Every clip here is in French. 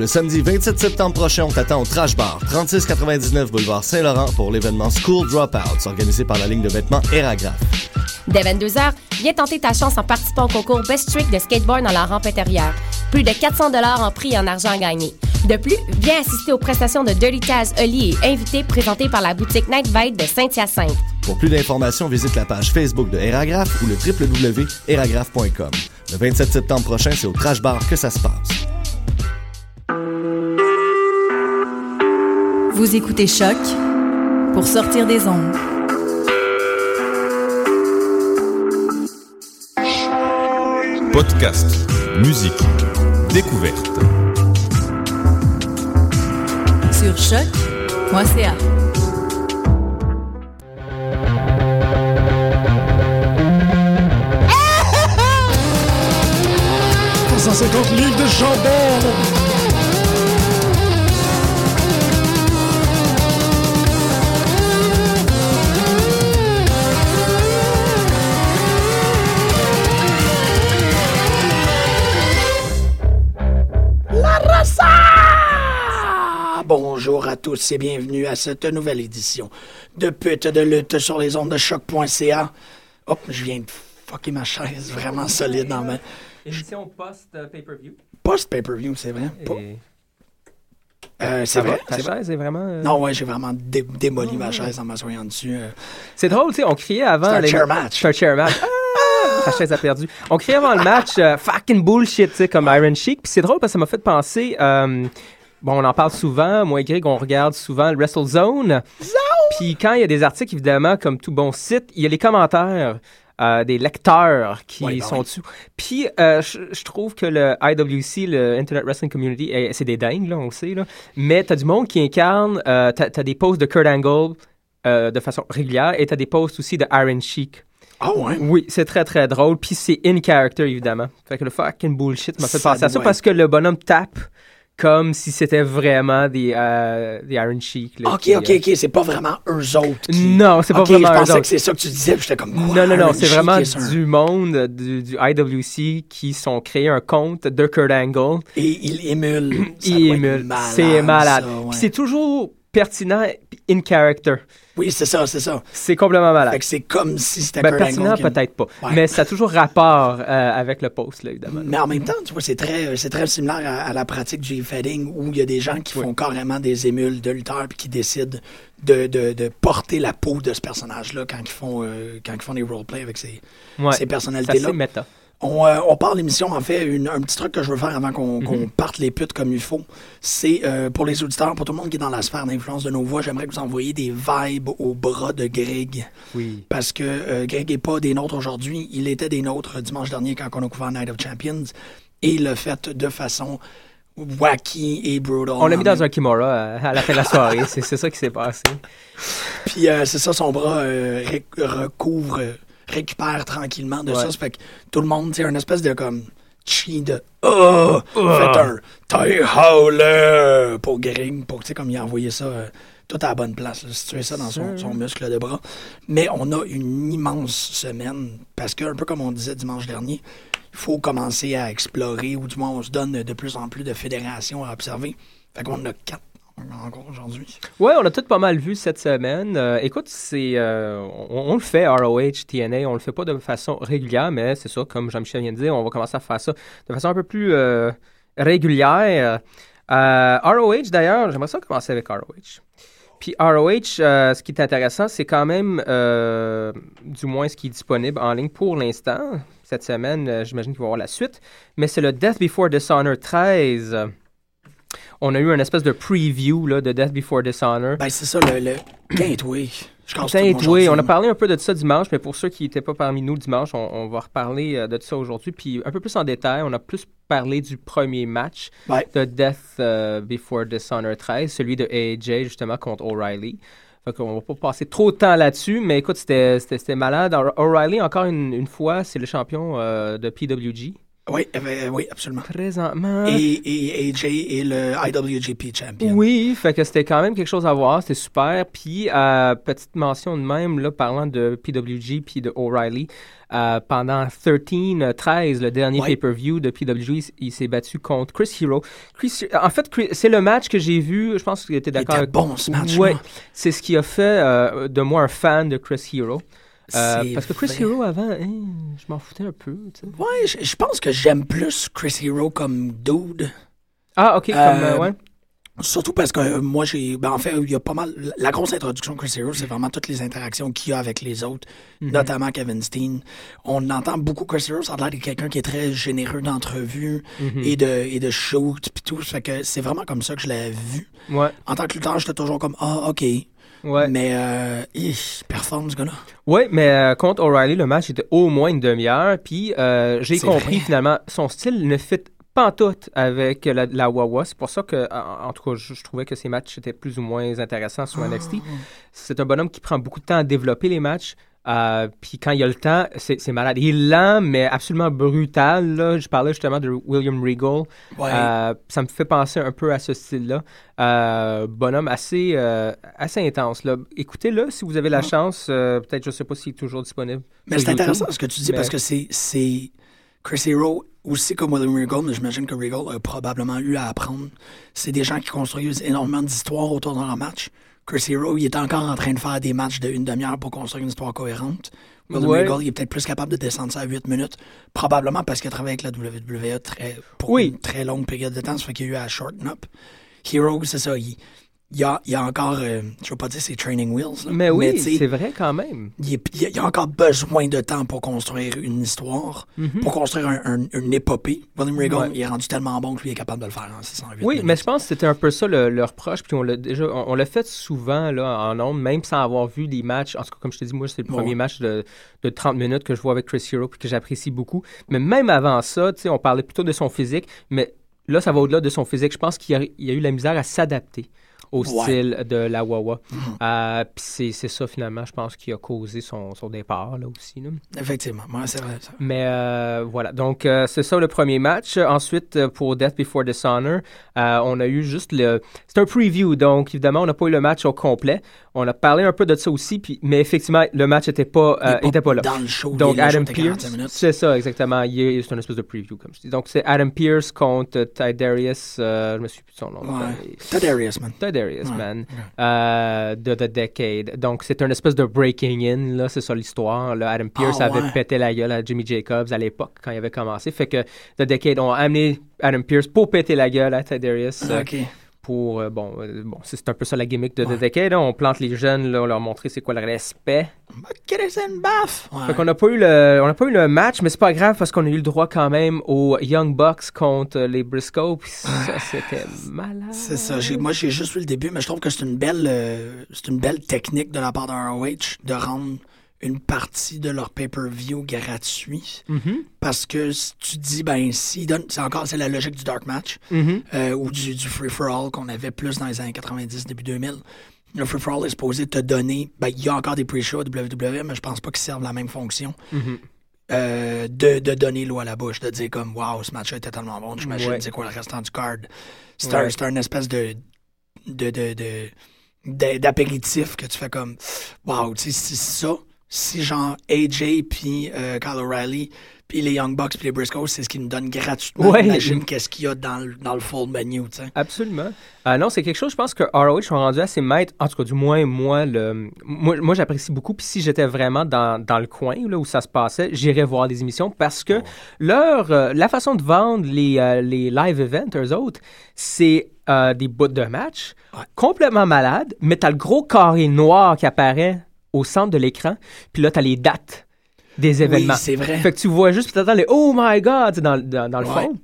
Le samedi 27 septembre prochain, on t'attend au Trash Bar, 3699 boulevard Saint-Laurent pour l'événement School Dropouts, organisé par la ligne de vêtements Eragraph. Dès 22h, viens tenter ta chance en participant au concours Best Trick de skateboard dans la rampe intérieure. Plus de 400 en prix et en argent à gagner. De plus, viens assister aux prestations de Dirty Taz, Oli et invités présentés par la boutique Night Vibe de Saint-Hyacinthe. Pour plus d'informations, visite la page Facebook de Eragraph ou le www.eragraph.com. Le 27 septembre prochain, c'est au Trash Bar que ça se passe. Vous écoutez Choc pour sortir des ondes. Podcast, musique, découverte. Sur choc.ca. « livres de chambon à tous et bienvenue à cette nouvelle édition de Pute de lutte sur les ondes de choc.ca. Hop, je viens de fucker ma chaise vraiment solide dans ma. Édition post-pay-per-view. Post-pay-per-view, c'est vrai. Euh, c'est vrai. Ta chaise est vraiment. Euh, non, ouais, j'ai vraiment démoli ma chaise en m'assoyant dessus. Euh. C'est drôle, tu sais, on criait avant. C'est un chair match. C'est un chair match. Ta chaise a perdu. On criait avant le match fucking bullshit, tu sais, comme Iron Sheik. Puis c'est drôle parce que ça m'a fait penser. Bon, on en parle souvent. Moi et Greg, on regarde souvent le WrestleZone. Puis quand il y a des articles, évidemment, comme tout bon site, il y a les commentaires. Euh, des lecteurs qui ben sont dessus. Puis, euh, je trouve que le IWC, le Internet Wrestling Community, eh, c'est des dingues, là, on le sait. Là. Mais tu as du monde qui incarne, euh, tu as, des posts de Kurt Angle de façon régulière et tu as des posts aussi de Iron Sheik. Ah ouais? Oui, c'est très très drôle. Puis c'est in character, évidemment. Fait que le fucking bullshit m'a fait penser à ça parce que le bonhomme tape comme si c'était vraiment des, euh, des Iron Sheik. ok, ok, ok. C'est pas vraiment eux autres. Qui... Non, c'est pas okay, vraiment eux autres. Je pensais que c'est ça que tu disais. J'étais comme. Non, non, non. C'est vraiment du monde du, du, IWC qui sont créés un compte de Kurt Angle. Et ils émulent. Ils émulent. C'est malade. Ouais. c'est toujours pertinent in character. Oui, c'est ça, c'est ça. C'est complètement malade. Fait que c'est comme si c'était ben, pertinent, peut-être pas. Mais ça a toujours rapport euh, avec le post, là, évidemment. Mais en même temps, tu vois, c'est très, c'est très similaire à, la pratique du e-fading où il y a des gens qui font carrément des émules de lutteurs puis qui décident de, de, de, porter la peau de ce personnage-là quand ils font, euh, quand ils font des roleplays avec ces, ces personnalités-là. C'est méta. On, euh, on part l'émission, en fait, une, un petit truc que je veux faire avant qu'on Mhm. parte les putes comme il faut. C'est euh, pour les auditeurs, pour tout le monde qui est dans la sphère d'influence de nos voix, j'aimerais que vous envoyiez des vibes au bras de Greg. Oui. Parce que euh, Greg n'est pas des nôtres aujourd'hui. Il était des nôtres dimanche dernier quand on a couvert Night of Champions. Et il l'a fait de façon wacky et brutal. On l'a mis dans un kimura euh, à la fin de la soirée. c'est ça qui s'est passé. Puis euh, c'est ça, son bras euh, recouvre, récupère tranquillement de Ouais. ça. Ça fait que tout le monde, c'est une espèce de comme chi de oh, fait un tie howler pour Greg, pour tu sais comme il a envoyé ça euh, tout à la bonne place, là, situer ça dans son, son muscle de bras. Mais on a une immense semaine parce que un peu comme on disait dimanche dernier, il faut commencer à explorer ou du moins on se donne de plus en plus de fédérations à observer. Fait qu'on a quatre encore aujourd'hui. Ouais, on a tout pas mal vu cette semaine. Euh, écoute, c'est euh, on, le fait ROH, TNA, on le fait pas de façon régulière, mais c'est ça, comme Jean-Michel vient de dire, on va commencer à faire ça de façon un peu plus euh, régulière. ROH d'ailleurs, j'aimerais ça commencer avec ROH. Puis ROH, ce qui est intéressant, c'est quand même, du moins ce qui est disponible en ligne pour l'instant. Cette semaine, euh, j'imagine qu'il va y avoir la suite. Mais c'est le Death Before Dishonor 13. On a eu une espèce de preview là, de Death Before Dishonor. Ben, c'est ça, le, le gateway. Je aujourd'hui. On a parlé un peu de ça dimanche, mais pour ceux qui n'étaient pas parmi nous dimanche, on, on va reparler euh, de ça aujourd'hui. Puis un peu plus en détail, on a plus parlé du premier match Ouais. de Death euh, Before Dishonor 13, celui de AJ justement contre O'Reilly. Fait qu'on va pas passer trop de temps là-dessus, mais écoute, c'était malade. O'Reilly, encore une, une fois, c'est le champion euh, de PWG Oui, euh, euh, oui, absolument. présentement. Et, et AJ est le IWGP champion. Oui, fait que c'était quand même quelque chose à voir, c'était super. Puis, euh, petite mention de même, là, parlant de PWG puis de O'Reilly, euh, pendant 13, 13, le dernier Ouais. pay-per-view de PWG, il, s'est battu contre Chris Hero. Chris, en fait, c'est le match que j'ai vu, je pense que tu étais d'accord était avec bon, ce match Ouais, c'est ce qui a fait euh, de moi un fan de Chris Hero. Euh, parce que Chris vrai. Hero, avant, hein, je m'en foutais un peu. tu sais. Ouais, je, je pense que j'aime plus Chris Hero comme dude. Ah, ok, comme, Euh, euh, ouais. Surtout parce que euh, moi, j'ai. Ben, en fait, il y a pas mal. La grosse introduction de Chris Hero, c'est vraiment toutes les interactions qu'il y a avec les autres, Mhm. notamment Kevin Steen. On entend beaucoup Chris Hero, ça a l'air de quelqu'un qui est très généreux d'entrevues Mhm. et de, et de shoot, pis tout. Ça fait que c'est vraiment comme ça que je l'ai vu. Ouais, En tant que lutteur, j'étais toujours comme, ah, ok. Ouais. Mais, euh, il performe ce gars-là. Oui, mais euh, contre O'Reilly, le match était au moins une demi-heure. Puis euh, j'ai compris vrai. finalement, son style ne fit pas tout avec la, la Wawa. C'est pour ça que, en, en tout cas, je, je trouvais que ses matchs étaient plus ou moins intéressants sur NXT. C'est un bonhomme qui prend beaucoup de temps à développer les matchs. Euh, puis quand il a le temps, c'est malade. Il est lent, mais absolument brutal. là. Je parlais justement de William Regal. Ouais. Euh, ça me fait penser un peu à ce style-là. Euh, bonhomme assez, assez intense. Là. Écoutez-le si vous avez la chance. euh, Peut-être, je ne sais pas s'il est toujours disponible. Mais c'est intéressant ce que tu dis Mais- parce que c'est, c'est Chris Hero aussi comme William Regal, mais j'imagine que Regal a probablement eu à apprendre. C'est des gens qui construisent énormément d'histoires autour de leur match. Chris Hero, il est encore en train de faire des matchs de une demi-heure pour construire une histoire cohérente. William Ouais. Regal, il est peut-être plus capable de descendre ça à 8 minutes, probablement parce qu'il a travaillé avec la WWE très, pour Oui. une très longue période de temps, ça fait qu'il a eu à shorten up. Hero, c'est ça, il, il y a, il y a encore, euh, je veux pas dire ses training wheels, là, Mais oui, c'est vrai quand même. il, y a- il y a encore besoin de temps pour construire une histoire, pour construire un- un- une épopée. William Regal, Mhm. Ouais. il est rendu tellement bon que lui est capable de le faire en 608 Oui, minutes. mais je pense que c'était un peu ça le, le reproche. Puis on l'a déjà, on, on l'a fait souvent là, en ondes, même sans avoir vu des matchs. En tout cas, comme je te dis, moi, c'est le Ouais. premier match de, de 30 minutes que je vois avec Chris Hero puis que j'apprécie beaucoup. Mais même avant ça, on parlait plutôt de son physique, mais là, ça va au-delà de son physique. Je pense qu'il a, a eu la misère à s'adapter au Ouais. style de la Wawa. Mhm. Euh, puis c'est, ça, finalement, je pense, qui a causé son, son départ, là aussi. Là. Effectivement, ouais, c'est vrai. ça. Mais euh, voilà, donc euh, c'est ça le premier match. Ensuite, pour Death Before Dishonor, on a eu juste le... C'est un preview, donc évidemment, on n'a pas eu le match au complet. On a parlé un peu de ça aussi, puis, mais effectivement, le match n'était pas, euh, était pas là. Dans le show, Donc il Adam show, t'es 45 Pierce, c'est ça exactement. C'est une espèce de preview, comme je dis. Donc c'est Adam Pierce contre euh, Tydarius, euh, je me suis plus de son nom. Ouais. Tadarius, man. Tydarius, Ouais, man, euh, de The Decade. Donc, c'est une espèce de breaking in, là, c'est ça l'histoire. Adam Pierce Ah, avait ouais. pété la gueule à Jimmy Jacobs à l'époque, quand il avait commencé. Fait que The Decade ont amené Adam Pierce pour péter la gueule à Tydarius. euh, OK. Pour, euh, bon, euh, bon c'est un peu ça la gimmick de Ouais. The Decade. là. On plante les jeunes, là, on leur montrer c'est quoi le respect. Baffe! Ouais. Fait qu'on n'a pas eu le, on n'a pas eu le match, mais c'est pas grave parce qu'on a eu le droit quand même aux Young Bucks contre euh, les Briscoe. Puis ça, c'était malade. C'est ça. Moi, j'ai juste vu le début, mais je trouve que c'est une belle, euh, c'est une belle technique de la part de ROH de rendre une partie de leur pay-per-view gratuit. Mhm, Parce que si tu dis, ben, donnent, c'est encore, c'est la logique du dark match, mhm. euh, ou du, du free-for-all qu'on avait plus dans les années 90, début 2000. Le free-for-all est supposé te donner, ben, il y a encore des pre-shows à WWE, mais je pense pas qu'ils servent la même fonction. Mhm. euh, de, de donner l'eau à la bouche, de dire comme wow, ce match-là était tellement bon, j'imagine Ouais. c'est quoi le restant du card? C'est Ouais. un, c'est un espèce de de, de, de- d'a- d'apéritif que tu fais comme wow, tu sais, si ça, si genre AJ puis euh, Kyle O'Reilly puis les Young Bucks puis les Briscoes, c'est ce qu'ils nous donnent gratuitement. Ouais. Imagine qu'est-ce qu'il y a dans le, dans le full menu, tu sais. Absolument. Euh, non, c'est quelque chose, je pense que ROH sont rendus assez maîtres. En tout cas, du moins, moi, le, moi, moi j'apprécie beaucoup. Puis si j'étais vraiment dans, dans le coin là, où ça se passait, j'irais voir des émissions parce que leur, euh, la façon de vendre les, euh, les live events, eux autres, c'est des bouts de match Ouais. complètement malades, mais t'as le gros carré noir qui apparaît au centre de l'écran. Puis là, t'as les dates des événements. Oui, c'est vrai. Fait que tu vois juste, puis t'entends les Oh my God tu dans, dans, dans le Ouais. fond.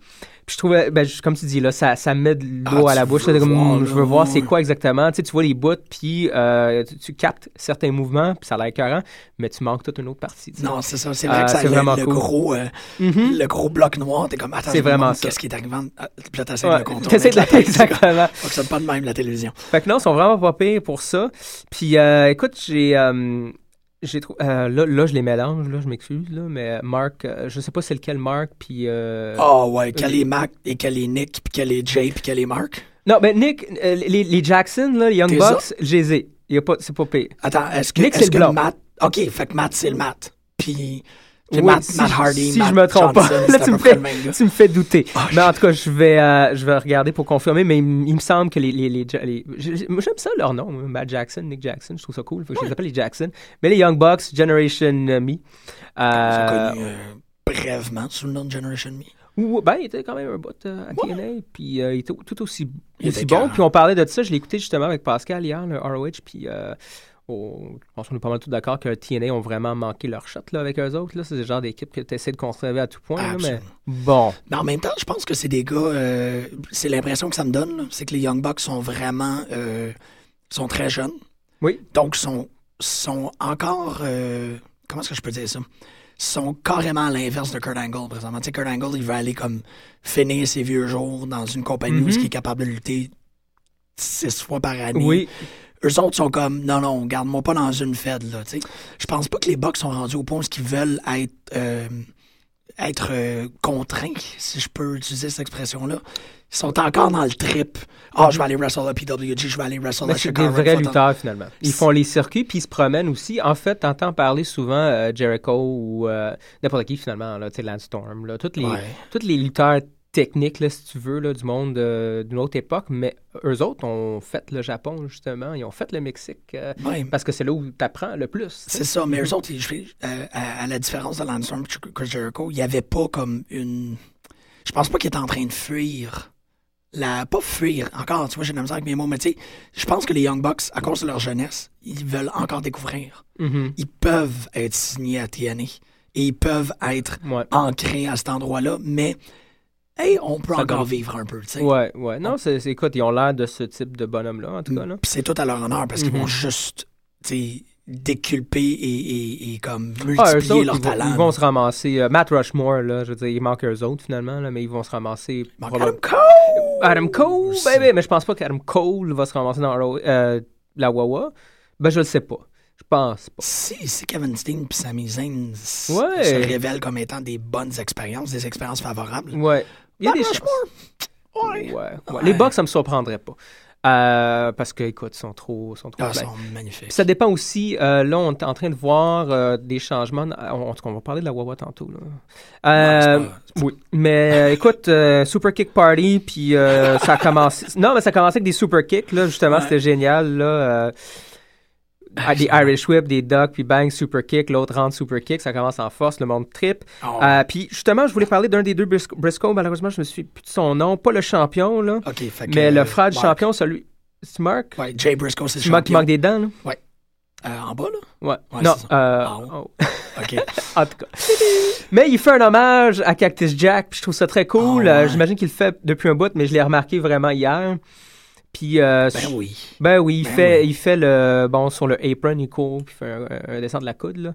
Puis je trouvais, ben, comme tu dis, là, ça, ça met de l'eau Ah, à la bouche. là, voir, hmm, je veux voir c'est quoi exactement. Tu sais, tu vois les bouts, puis euh, tu, tu captes certains mouvements, puis ça a l'air écœurant, mais tu manques toute une autre partie. tu sais. Non, c'est ça. C'est vrai Euh, que ça vraiment le cool. gros, euh, Mhm. le gros bloc noir, t'es comme attends, ça. Qu'est-ce qui est arrivant? Ah, Puis là, t'essaies Ouais, de le contourner. de- la tête, c'est comme, Exactement. Fonctionne pas de même la télévision. Fait que non, ils sont vraiment pas pires pour ça. Puis euh, écoute, j'ai. J'ai trou- euh, là, là, je les mélange, là, je m'excuse, là, mais Mark, euh, je sais pas c'est lequel Mark, puis... euh, Ah ouais, quel est Mac et quel est Nick, puis quel est Jay, puis quel est Mark? Non, mais Nick, euh, les, les Jackson, là, les Young Bucks, je les ai. Y a pas, c'est pas pire. Attends, est-ce que, Nick, que le blond. Matt... OK, fait que Matt, c'est le Matt. Puis Oui, Matt, si, Matt Hardy, si Matt je me trompe pas, là, tu me fais, tu me fais douter. Ah, mais en tout cas, je vais, euh, je vais regarder pour confirmer, mais il, me semble que les, les, les, les- j'aime ça leur nom, hein, Matt Jackson, Nick Jackson, je trouve ça cool, faut que je les appelle les Jackson. Mais les Young Bucks, Generation Me. J'ai Euh, connu euh, brièvement sous le nom de Generation Me. Ou, ben, il était quand même un bout euh, à TNA, puis euh, il était tout aussi, bon. Puis on parlait de ça, je l'ai écouté justement avec Pascal hier, le ROH, puis euh, au- je pense qu'on est pas mal tous d'accord que TNA ont vraiment manqué leur shot là, avec eux autres. Là. C'est le genre d'équipe que tu essaies de conserver à tout point. là, mais bon. Mais en même temps, je pense que c'est des gars. euh, c'est l'impression que ça me donne, là, c'est que les Young Bucks sont vraiment. euh, sont très jeunes. Oui. Donc, sont, sont encore. euh, comment est-ce que je peux dire ça? sont carrément à l'inverse de Kurt Angle présentement. Tu sais, Kurt Angle, il veut aller comme finir ses vieux jours dans une compagnie où Mhm. il est capable de lutter six fois par année. Oui. Eux autres sont comme, non, non, garde-moi pas dans une fed, là. Je pense pas que les Bucks sont rendus au point où ils veulent être, euh, être euh, contraints, si je peux utiliser cette expression-là. Ils sont encore dans le trip. Ah, je vais aller wrestle à PWG, je vais aller wrestle Mais à c'est Chicago. des vrais lutteurs, finalement. Ils font les circuits, puis ils se promènent aussi. En fait, t'entends parler souvent euh, Jericho ou n'importe qui, finalement, là, tu sais, Lance Storm, là, tous les, Ouais. tous les lutteurs techniques, là, si tu veux, là, du monde euh, d'une autre époque, mais eux autres ont fait le Japon, justement. Ils ont fait le Mexique, euh, Ouais. parce que c'est là où t'apprends le plus. tu. C'est ça, mais eux autres, ils- euh, à, à la différence de Lance Storm et Chris Jericho, il n'y avait pas comme une. Je pense pas qu'ils étaient en train de fuir. La... Pas fuir, encore, tu vois, j'ai de la misère avec mes mots, mais tu sais, je pense que les Young Bucks, à cause de leur jeunesse, ils veulent encore découvrir. Mhm. Ils peuvent être signés à TNA et ils peuvent être Ouais. ancrés à cet endroit-là, mais hey, on peut Ça encore donne- vivre un peu, tu sais. Ouais, ouais. Non, c'est, écoute, ils ont l'air de ce type de bonhomme-là, en tout cas. C'est tout à leur honneur parce qu'ils Mhm. vont juste, tu sais, déculper et, et, et comme Ah, multiplier autres, leur ils, vont, talent. ils vont se ramasser. euh, Matt Rushmore, là, je veux dire, il manque eux autres finalement, là, mais ils vont se ramasser. Adam Cole! Adam Cole, mais je pense pas qu'Adam Cole va se ramasser dans euh, la Wawa. Ben, je le sais pas. Je pense pas. Si, si Kevin Steen et Sami Zayn Ouais. se révèlent comme étant des bonnes expériences, des expériences favorables, Ouais. Il y a Matt des ouais. Ouais. Les Bucks, ça me surprendrait pas. Euh, parce que, écoute, ils sont trop, sont trop Ah, sont magnifiques. Ça dépend aussi. euh, là, on est en train de voir euh, des changements. En tout cas, on va parler de la Wawa tantôt. Là. Oui. Mais écoute, Super Kick Party, puis ça a commencé. Non, mais ça a commencé avec des Super Kicks. Là, justement, Ouais. c'était génial. Là, ah, des Irish Whip, des Ducks, puis bang, Super Kick. L'autre rentre Super Kick. Ça commence en force. Le monde trip. Oh, Euh, puis justement, je voulais parler d'un des deux Bris- Briscoe. Malheureusement, je me suis plus de son nom. Pas le champion, là. OK, fait que, mais le frère du champion, celui. C'est Mark? Ouais, Jay Briscoe, c'est le manques, qui champion. manque des dents, là? Euh, en bas, là? Ouais. Ouais, non, ça. euh, En haut. oh. OK. En tout cas. Mais il fait un hommage à Cactus Jack, puis je trouve ça très cool. Ah ouais. J'imagine qu'il le fait depuis un bout, mais je l'ai remarqué vraiment hier. Puis, euh, ben oui. ben oui, il Ben fait, oui. il fait le, bon, sur le apron, il court, puis il fait un, un descend de la coude, là.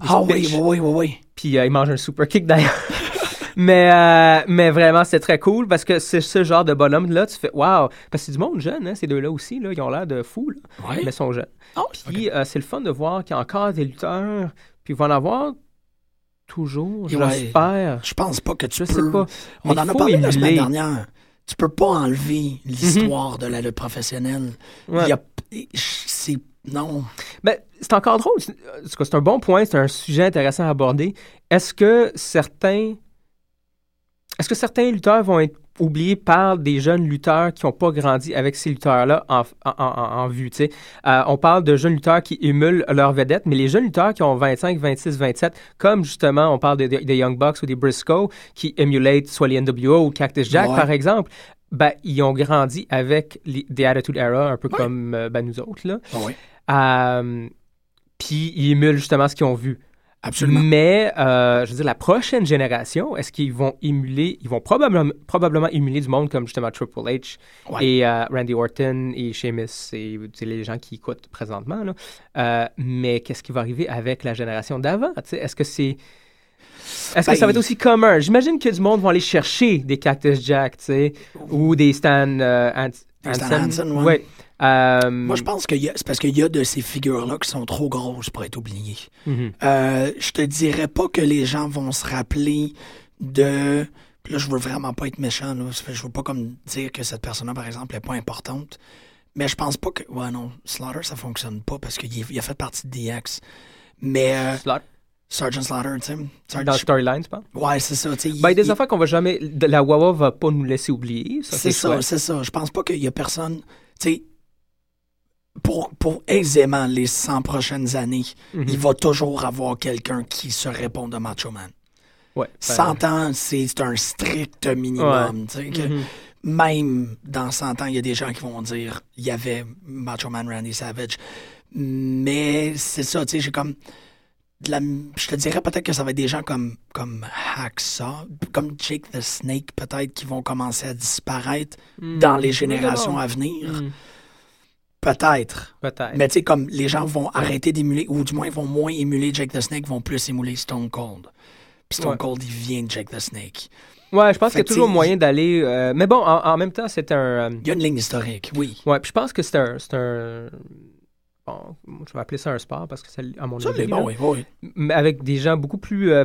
Ah oui, oui, oui, oui, oui. Puis euh, il mange un super kick d'ailleurs. mais, euh, mais vraiment, c'est très cool parce que c'est ce genre de bonhomme-là, tu fais, waouh, parce que c'est du monde jeune, hein, ces deux-là aussi, là, ils ont l'air de fous, là, Ouais. mais ils sont jeunes. Oh, Puis euh, c'est le fun de voir qu'il y a encore des lutteurs, puis il va en avoir toujours, Ouais. j'espère. Je pense pas que tu Je peux... sais pas. On Mais en a parlé la semaine dernière. Tu peux pas enlever l'histoire de la lutte professionnelle. Ouais. C'est... Non. Ben, c'est encore drôle. C'est un bon point, c'est un sujet intéressant à aborder. Est-ce que certains. Est-ce que certains lutteurs vont être oubliés par des jeunes lutteurs qui n'ont pas grandi avec ces lutteurs-là en, en, en- en vue? Euh, on parle de jeunes lutteurs qui émulent leurs vedettes, mais les jeunes lutteurs qui ont 25, 26, 27, comme justement on parle des des Young Bucks ou des Briscoe, qui émulent soit les NWO ou Cactus Jack, Ouais. par exemple, ben, ils ont grandi avec les, des Attitude Era, un peu Ouais. comme euh, ben, nous autres. Là. Ah Euh, puis ils émulent justement ce qu'ils ont vu. Absolument. Mais, euh, je veux dire, la prochaine génération, est-ce qu'ils vont émuler, ils vont probablement, probablement émuler du monde comme justement Triple H Ouais. et euh, Randy Orton et Sheamus et les gens qui écoutent présentement. Là. Euh, mais qu'est-ce qui va arriver avec la génération d'avant? Est-ce que c'est... Est-ce que Ben, ça va être aussi commun? J'imagine que du monde va aller chercher des Cactus Jack, tu sais, ou des Stan, Des Stan Hansen. Hansen, ouais. Ouais. Euh, Moi, je pense que c'est parce qu'il y a de ces figures-là qui sont trop grosses pour être oubliées. mhm. Euh, je te dirais pas que les gens vont se rappeler de. puis Là, je veux vraiment pas être méchant. Là. Je veux pas comme dire que cette personne-là, par exemple, est pas importante. Mais je pense pas que. Ouais, non. Slaughter, ça fonctionne pas parce qu'il a fait partie de DX. Mais. euh, Slot- Sergeant Slaughter, tu sais. Dans storyline, tu penses? Ouais, c'est ça. il- Ben, il y a des il- affaires qu'on va jamais. La Wawa va pas nous laisser oublier. C'est ça, c'est ça. Je pense pas qu'il y a personne. Tu sais, pour, pour aisément les 100 prochaines années, Mhm. il va toujours avoir quelqu'un qui se répond de Macho Man. Ouais. ben, 100 ans, c'est un strict minimum. sais, que mhm. Même dans 100 ans, il y a des gens qui vont dire il y avait Macho Man Randy Savage. Mais c'est ça, tu sais, j'ai comme. de la- je te dirais peut-être que ça va être des gens comme, comme Hacksaw, comme Jake the Snake, peut-être, qui vont commencer à disparaître dans les générations à venir. Peut-être. Peut-être. Mais tu sais, comme les gens vont arrêter d'émuler, ou du moins vont moins émuler Jake the Snake, vont plus émuler Stone Cold. Puis Stone Ouais. Cold, il vient de Jake the Snake. Ouais, je pense qu'il y a toujours moyen d'aller. euh, mais bon, en, en même temps, c'est un. euh, Il y a une ligne historique, oui. Ouais, puis je pense que c'est un. C'est un. Bon, je vais appeler ça un sport parce que c'est à mon Ça, avis. là. bon, oui, oui. mais avec des gens beaucoup plus euh,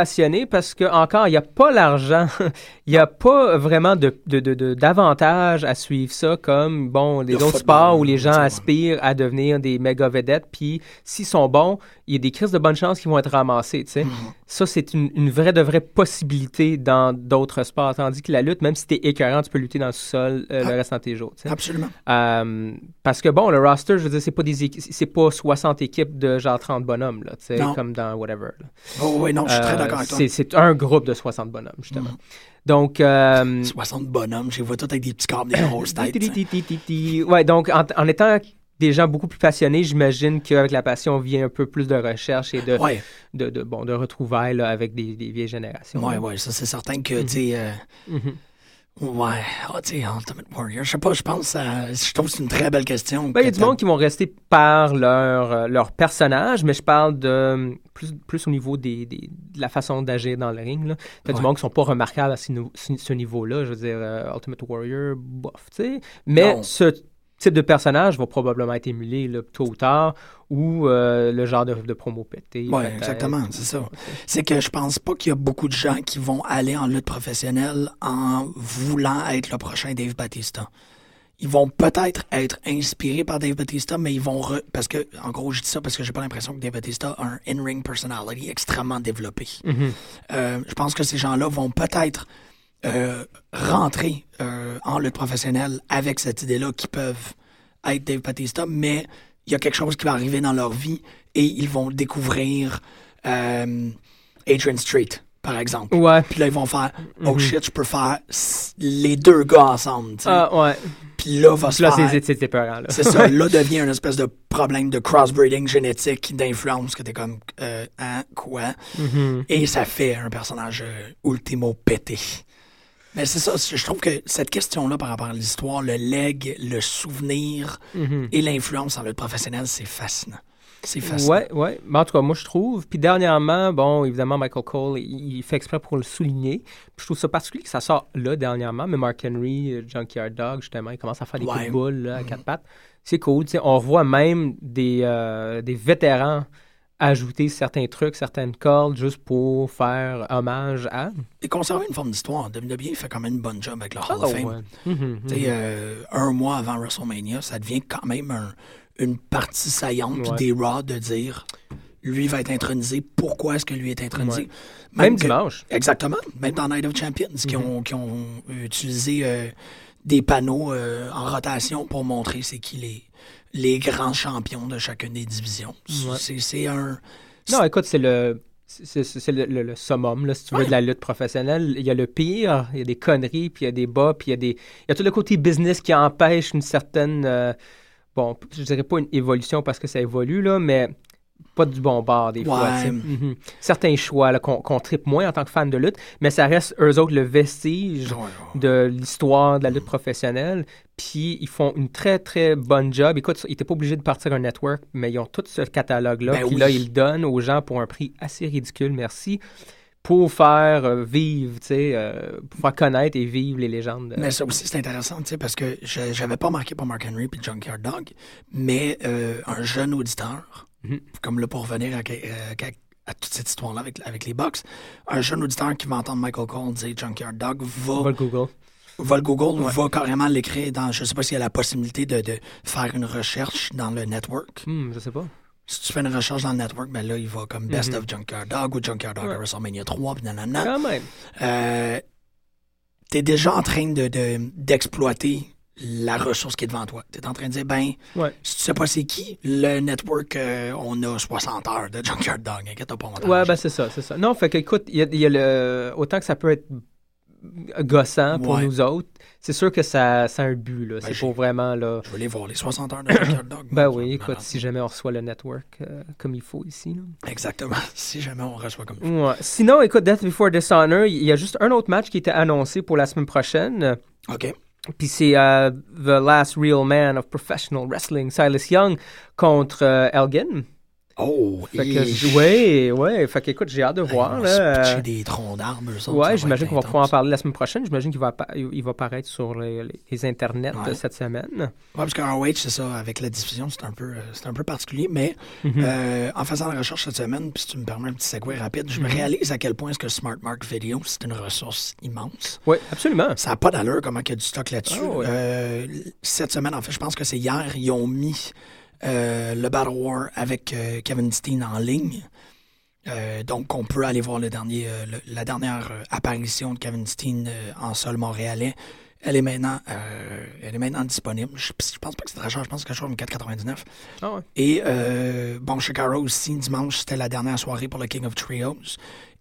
passionnés parce que encore il n'y a pas l'argent, il n'y a pas vraiment de, de, de- de- d'avantage à suivre ça comme bon les Le autres sports où les gens aspirent à devenir des méga vedettes puis s'ils sont bons, il y a des crises de bonne chance qui vont être ramassées, tu sais. Mhm. Ça c'est une, une vraie de vraie possibilité dans d'autres sports tandis que la lutte même si tu es écœurant, tu peux lutter dans le sous-sol euh, Ah. le restant de tes jours, tu sais. Absolument. Euh, parce que bon, le roster, je veux dire, c'est pas des équi- c'est pas 60 équipes de genre 30 bonhommes, là, tu sais, comme dans whatever. là. Oh, oui, non, je suis très Euh, d'accord avec toi. c'est, un groupe de 60 bonhommes, justement. Mhm. Donc, euh, 60 bonhommes, je les vois tous avec des petits corps, des grosses têtes. ouais, donc en, en étant des gens beaucoup plus passionnés, j'imagine qu'avec la passion vient un peu plus de recherche et de, Ouais, de, de, bon, de retrouvailles là, avec des, des vieilles générations. ouais, ouais, ça c'est certain que, tu sais, euh, Mhm. Ouais, ah, tu sais, Ultimate Warrior, je sais pas, je pense, à- je trouve que c'est une très belle question. Ben, il y a du monde qui vont rester par leur, euh, leur personnage, mais je parle de euh, plus, plus au niveau des, des- de la façon d'agir dans le ring. là. T'as du Ouais. monde qui sont pas remarquables à ce, ce- ce niveau-là. Je veux dire, euh, Ultimate Warrior, bof, tu sais. Mais Non. ce type de personnage va probablement être émulé là, tôt ou tard, ou euh, le genre de, de promo pété. Peut-être. exactement, c'est ça. C'est que je pense pas qu'il y a beaucoup de gens qui vont aller en lutte professionnelle en voulant être le prochain Dave Batista. Ils vont peut-être être inspirés par Dave Batista, mais ils vont... re- Parce que, en gros, je dis ça parce que j'ai pas l'impression que Dave Batista a un in-ring personality extrêmement développé. Mhm. Euh, je pense que ces gens-là vont peut-être euh, rentrer euh, en lutte professionnelle avec cette idée-là qu'ils peuvent être Dave Batista, mais il y a quelque chose qui va arriver dans leur vie et ils vont découvrir euh, Adrian Street, par exemple. Ouais. Puis là, ils vont faire Oh Mhm. shit, je peux faire les deux gars ensemble. Ah, ouais. Puis là, va se là, faire. c'est, là. C'est ça, là devient une espèce de problème de crossbreeding génétique, d'influence, que t'es comme, euh, hein, quoi? Mhm. Et ça fait un personnage euh, ultimo pété. Mais c'est ça, je trouve que cette question-là par rapport à l'histoire, le leg, le souvenir Mhm. et l'influence en lutte professionnelle, c'est fascinant. C'est fascinant. Ouais, ouais. Mais en tout cas, moi, je trouve. Puis dernièrement, bon, évidemment, Michael Cole, il, il fait exprès pour le souligner. Puis je trouve ça particulier que ça sort là, dernièrement. Mais Mark Henry, euh, Junkyard Dog, justement, il commence à faire des coups Ouais. de boule là, à quatre pattes. C'est cool. tu sais. On voit même des, euh, des vétérans ajouter certains trucs, certaines cordes, juste pour faire hommage à? Et conserver une forme d'histoire. WWE fait quand même une bonne job avec le Hall of Fame. ouais. Mhm, mhm. euh, un mois avant WrestleMania, ça devient quand même un- une partie saillante Ouais. des Raw de dire lui va être intronisé. Pourquoi est-ce que lui est intronisé? Ouais. Même que- dimanche. Exactement. Même dans Night of Champions, qui, ont, qui ont utilisé euh, des panneaux euh, en rotation pour montrer c'est qui les, les grands champions de chacune des divisions. Ouais. C'est, un. Non, écoute, c'est le. C'est le, le- le summum, là, si tu veux, Ouais. de la lutte professionnelle. Il y a le pire, il y a des conneries, puis il y a des bas, puis il y a des. Il y a tout le côté business qui empêche une certaine. euh, bon, je dirais pas une évolution parce que ça évolue, là, mais pas du bon bord des fois. Ouais. Mhm. Certains choix là, qu'on tripe moins en tant que fan de lutte, mais ça reste eux autres le vestige de l'histoire de la lutte professionnelle. Puis ils font une très, très bonne job. Écoute, ils n'étaient pas obligés de partir un network, mais ils ont tout ce catalogue-là. Ben puis oui. là, ils le donnent aux gens pour un prix assez ridicule, merci. Pour faire euh, vivre, tu sais, euh, pour faire connaître et vivre les légendes. Mais ça aussi, c'est intéressant, tu sais, parce que je j'avais pas marqué pour Mark Henry puis Junkyard Dog, mais euh, un jeune auditeur, Mhm. comme là pour revenir à, euh, toute cette histoire-là avec, avec les Bucks, un jeune auditeur qui va entendre Michael Cole dire Junkyard Dog va va, le Google. va le Google, va carrément l'écrire dans, je sais pas s'il y a la possibilité de, de faire une recherche dans le network. Hmm, je sais pas. Si tu fais une recherche dans le network, ben là, il va comme Best Mhm. of Junkyard Dog ou Junkyard Dog Ouais. à WrestleMania 3, puis nanana. Quand même. Euh, t'es déjà en train de, de- d'exploiter la ressource qui est devant toi. T'es en train de dire, ben, Ouais. si tu sais pas c'est qui, le network, euh, on a 60 heures de Junkyard Dog. Inquiète pas, on va Ouais, ben c'est ça, c'est ça. Non, fait que écoute, il y a, y a le autant que ça peut être gossant pour Ouais. nous autres, c'est sûr que ça, ça a un but là. c'est j'ai- pour vraiment là. Je veux les voir, les 60 heures de Junkyard Dog. Ben oui, écoute, si jamais on reçoit le network euh, comme il faut ici. Là. Exactement. Si jamais on reçoit comme ça. Ouais. Sinon, écoute, Death Before Dishonor, il y a juste un autre match qui était annoncé pour la semaine prochaine. OK. Puis c'est euh, The Last Real Man of Professional Wrestling, Silas Young contre euh, Elgin. Oh, Fait que, et- ouais, ouais. Fait que, écoute, j'ai hâte de voir. se là, euh, des troncs d'arbres, eux autres, Ouais, j'imagine qu'on va pouvoir en parler la semaine prochaine. J'imagine qu'il va, il va apparaître sur les, internets Ouais. cette semaine. Ouais, parce que ROH, c'est ça, avec la diffusion, c'est un peu, euh, c'est un peu particulier, mais Mhm. euh, en faisant la recherche cette semaine, puis si tu me permets un petit segway rapide, je me Mhm. réalise à quel point est-ce que Smart Mark Video, c'est une ressource immense. Oui, absolument. Ça n'a pas d'allure comment il y a du stock là-dessus. Ah ouais. Euh, cette semaine, en fait, je pense que c'est hier, ils ont mis le Battle War avec euh, Kevin Steen en ligne. Euh, donc, on peut aller voir le dernier, euh, le- la dernière euh, apparition de Kevin Steen euh, en sol montréalais. Elle est maintenant, euh, elle est maintenant disponible. Je, je pense pas que c'est très cher, je pense que c'est quelque chose comme 4,99. Ah ouais. Et euh, bon, Chicago aussi, dimanche, c'était la dernière soirée pour le King of Trios.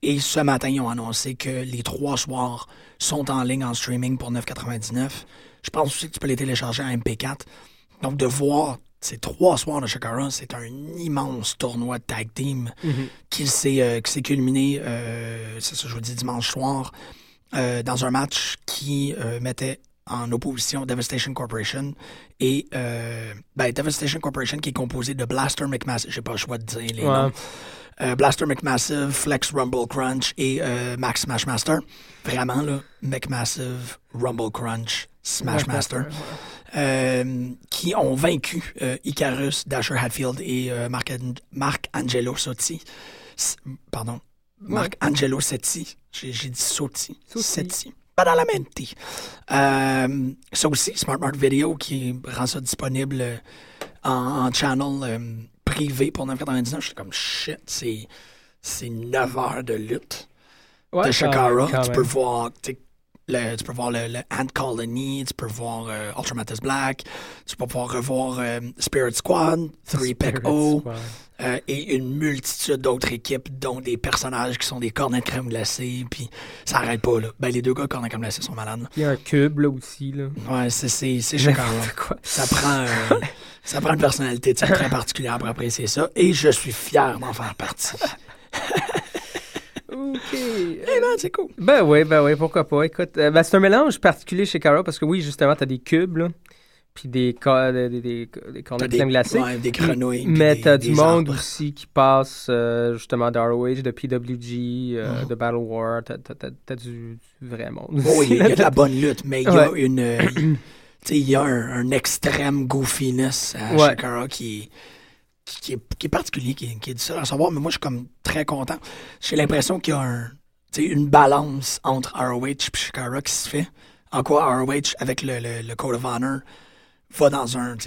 Et ce matin, ils ont annoncé que les trois soirs sont en ligne en streaming pour 9,99. Je pense aussi que tu peux les télécharger en MP4. Donc, de voir ces trois soirs de Chicago, c'est un immense tournoi de tag team Mhm. qui s'est euh, qui s'est culminé, euh, c'est ça, je vous dis, dimanche soir, euh, dans un match qui euh, mettait en opposition Devastation Corporation et ben, Devastation Corporation qui est composé de Blaster McMassive, j'ai pas le choix de dire les Ouais. noms. Blaster McMassive, Flex Rumble Crunch et Max Smashmaster. Vraiment là, McMassive, Rumble Crunch, Smashmaster euh, qui ont vaincu euh, Icarus, Dasher Hatfield et euh, Marc, Marc Angelo Sotti. S- Pardon. Marc Angelo Setti. J'ai j'ai dit Sotti. Sotti. Setti. Badalamenti. Euh, ça aussi, Smart Mark Video qui rend ça disponible euh, en, en channel euh, privé pour 9,99. Je suis comme shit, c'est c'est 9 heures de lutte Ouais, de Shakara. quand même, quand Tu même. peux voir, tu sais, le- tu peux voir le, le Ant Colony, tu peux voir euh, Ultramatus Black, tu peux pouvoir revoir euh, Spirit Squad, Three Peck Spirit O, Squad. euh, et une multitude d'autres équipes, dont des personnages qui sont des cornets de crème glacée, puis ça arrête pas, là. Ben, les deux gars cornets de crème glacée sont malades. Il y a un cube là aussi. Là. Ouais, c'est, quoi. Ça prend, euh, ça prend une personnalité très particulière pour apprécier ça, et je suis fier d'en faire partie. OK. Eh ben, c'est cool. Ben oui, ben oui, pourquoi pas. Écoute, euh, ben, c'est un mélange particulier chez Cara parce que oui, justement, t'as des cubes, là, puis des, ca- des, des, des, des cornets de crème glacée. ouais, des grenouilles. Mais t'as du monde arbres. aussi qui passe euh, justement d'ROH, de PWG, euh, Mhm. de Battle War. T'as, t'as- t'as- t'as du, du vrai monde. Oh, aussi, il y a de la bonne lutte, mais il y a une. euh, tu sais, il y a un, un extrême goofiness à Ouais. Shakara qui, qui, qui est, particulier, qui, qui est difficile à savoir, mais moi, je suis comme très content. J'ai l'impression qu'il y a un, une balance entre ROH et Shakara qui se fait. En quoi ROH, avec le, le, Code of Honor, va dans un,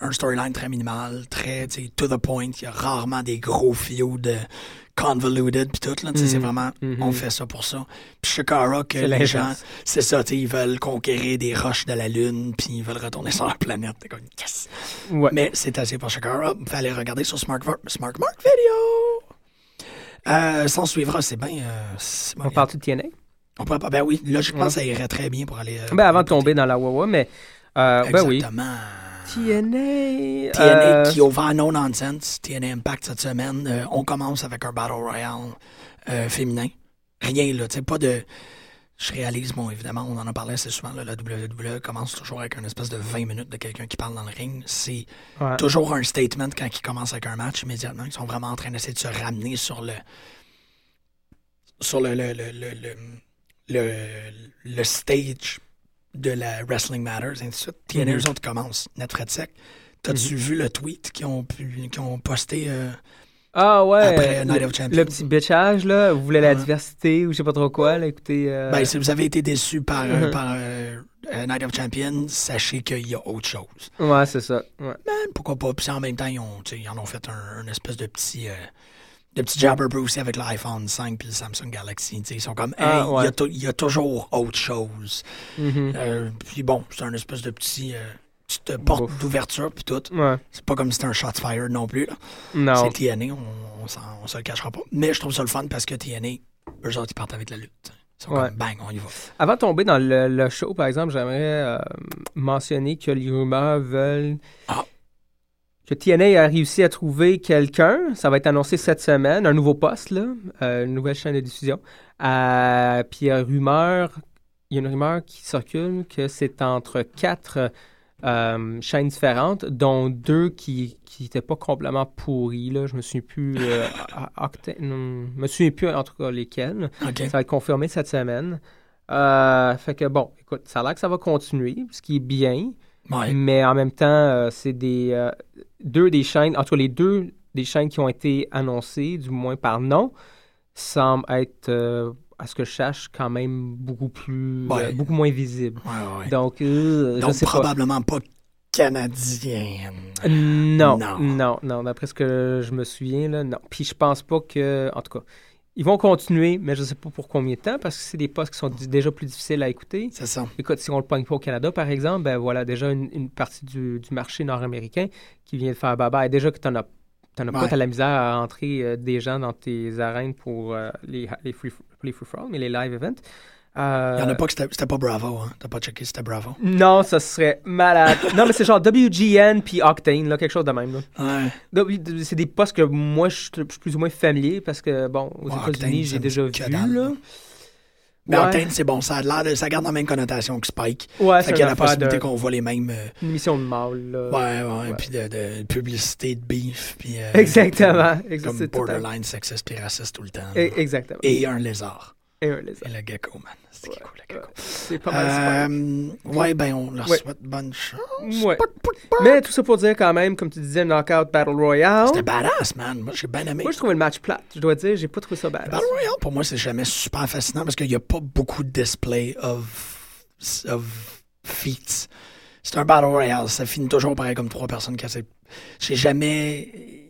un, storyline très minimal, très, to the point. Il y a rarement des gros feuds convoluted puis tout, là. Tu sais, c'est Mhm. vraiment, on fait ça pour ça. Puis Shakara, que les gens, c'est ça, ils veulent conquérir des roches de la Lune, puis ils veulent retourner sur leur planète. T'es comme, yes! Ouais. Mais c'est assez pour Shakara. Vous allez regarder sur Smart, Smart Mark Video. Euh, S'en suivra, c'est bien. euh. On parle-tu de TNA? On pourrait pas- ben oui, logiquement, Ouais. ça irait très bien pour aller. euh, Ben avant de tomber dans la Wawa, mais euh, ben oui. TNA. TNA euh, qui ouvre No Nonsense, TNA Impact cette semaine. Euh, on commence avec un Battle Royale euh, féminin. Rien, là, tu sais, pas de. Je réalise, bon, évidemment, on en a parlé assez souvent, là, la WWE commence toujours avec une espèce de 20 minutes de quelqu'un qui parle dans le ring. C'est ouais. toujours un statement quand ils commencent avec un match immédiatement. Ils sont vraiment en train d'essayer de se ramener sur le sur le, le, le, le, le, le stage de la Wrestling Matters, ainsi de suite. TNA, Mhm. eux autres commencent net frais de sec. T'as-tu vu le tweet qu'ils ont, pu- qu'ils ont posté euh, Ah ouais. après Night le, of Champions? le petit bitchage, là. Vous voulez la diversité ou je sais pas trop quoi, là. Écoutez. euh, Ben, si vous avez été déçu par, Mhm. par euh, Night of Champions, sachez qu'il y a autre chose. Ouais, c'est ça. Ouais. Ben, pourquoi pas? Puis en même temps, ils, ont, ils en ont fait un, un espèce de petit, de petit jabber aussi avec l'iPhone 5 puis le Samsung Galaxy. Ils sont comme, hey, Ah, il y ouais. a tou- il y, a toujours autre chose. Mhm. Euh, puis bon, c'est un espèce de petit, euh, petite porte d'ouverture puis tout. Ouais. C'est pas comme si c'était un shots fired non plus. Là. C'est TNA, on, on, on se le cachera pas. Mais je trouve ça le fun parce que TNA, eux autres, ils partent avec la lutte. Ils sont Ouais. comme, bang, on y va. Avant de tomber dans le, le show, par exemple, j'aimerais euh, mentionner que les rumeurs veulent Ah. Que TNA a réussi à trouver quelqu'un. Ça va être annoncé cette semaine, un nouveau poste, là, euh, une nouvelle chaîne de diffusion. Euh, puis il y a une rumeur, il y a une rumeur qui circule que c'est entre quatre euh, chaînes différentes, dont deux qui n'étaient pas complètement pourries. Là. Je me souviens plus. non, je me souviens plus en tout cas lesquelles. Ça va être confirmé cette semaine. Fait que bon, écoute, ça a l'air que ça va continuer, ce qui est bien, Ouais. mais en même temps, euh, c'est des euh, deux des chaînes, en tout cas les deux des chaînes qui ont été annoncées, du moins par nom, semblent être, euh, à ce que je sache, quand même beaucoup plus, Ouais. euh, beaucoup moins visibles. Ouais, ouais. Donc, euh, je Donc, pas. probablement pas canadienne. Non, Non. non, non, D'après ce que je me souviens, là, non. Puis je pense pas que, en tout cas, ils vont continuer, mais je sais pas pour combien de temps, parce que c'est des postes qui sont déjà plus difficiles à écouter. C'est ça. Écoute, si on le pogne pas au Canada, par exemple, ben voilà, déjà une, une partie du, du marché nord-américain qui vient de faire baba. Et déjà que t'en as, t'en as pas, la misère à entrer euh, des gens dans tes arènes pour euh, les, les free, les free for all, mais les live events. Euh, Il y en a pas que c'était pas Bravo, hein. T'as pas checké si c'était Bravo? Non, ça serait malade. non, mais c'est genre WGN puis Octane, là, quelque chose de même. Là. Ouais. C'est des postes que moi, je suis plus ou moins familier parce que, bon, aux Ouais, États-Unis, j'ai déjà vu, dalle, là. Mais Ouais. Octane, c'est bon. Ça, a l'air de- ça garde la même connotation que Spike. Ouais, fait c'est qu'il y a la possibilité de qu'on voit les mêmes. euh, une émission de mâle, là. ouais, ouais, Ouais. Puis de, de publicité de beef. Puis, euh, Exactement. Comme, c'est tout borderline sexiste et raciste tout le temps. E- Exactement. Et un lézard. Et un lézard. Et le gecko, man. C'est cool, le gecko? C'est pas mal Euh, ouais, ben, on leur Ouais. souhaite bonne chance. Mais tout ça pour dire quand même, comme tu disais, Knockout Battle Royale. C'était badass, man. Moi, j'ai bien aimé. Moi, je trouvais le match plate. Je dois dire, j'ai pas trouvé ça badass. Battle Royale, pour moi, c'est jamais super fascinant parce qu'il n'y a pas beaucoup de display of, of feats. C'est un Battle Royale. Ça finit toujours pareil comme trois personnes essaient. J'ai jamais.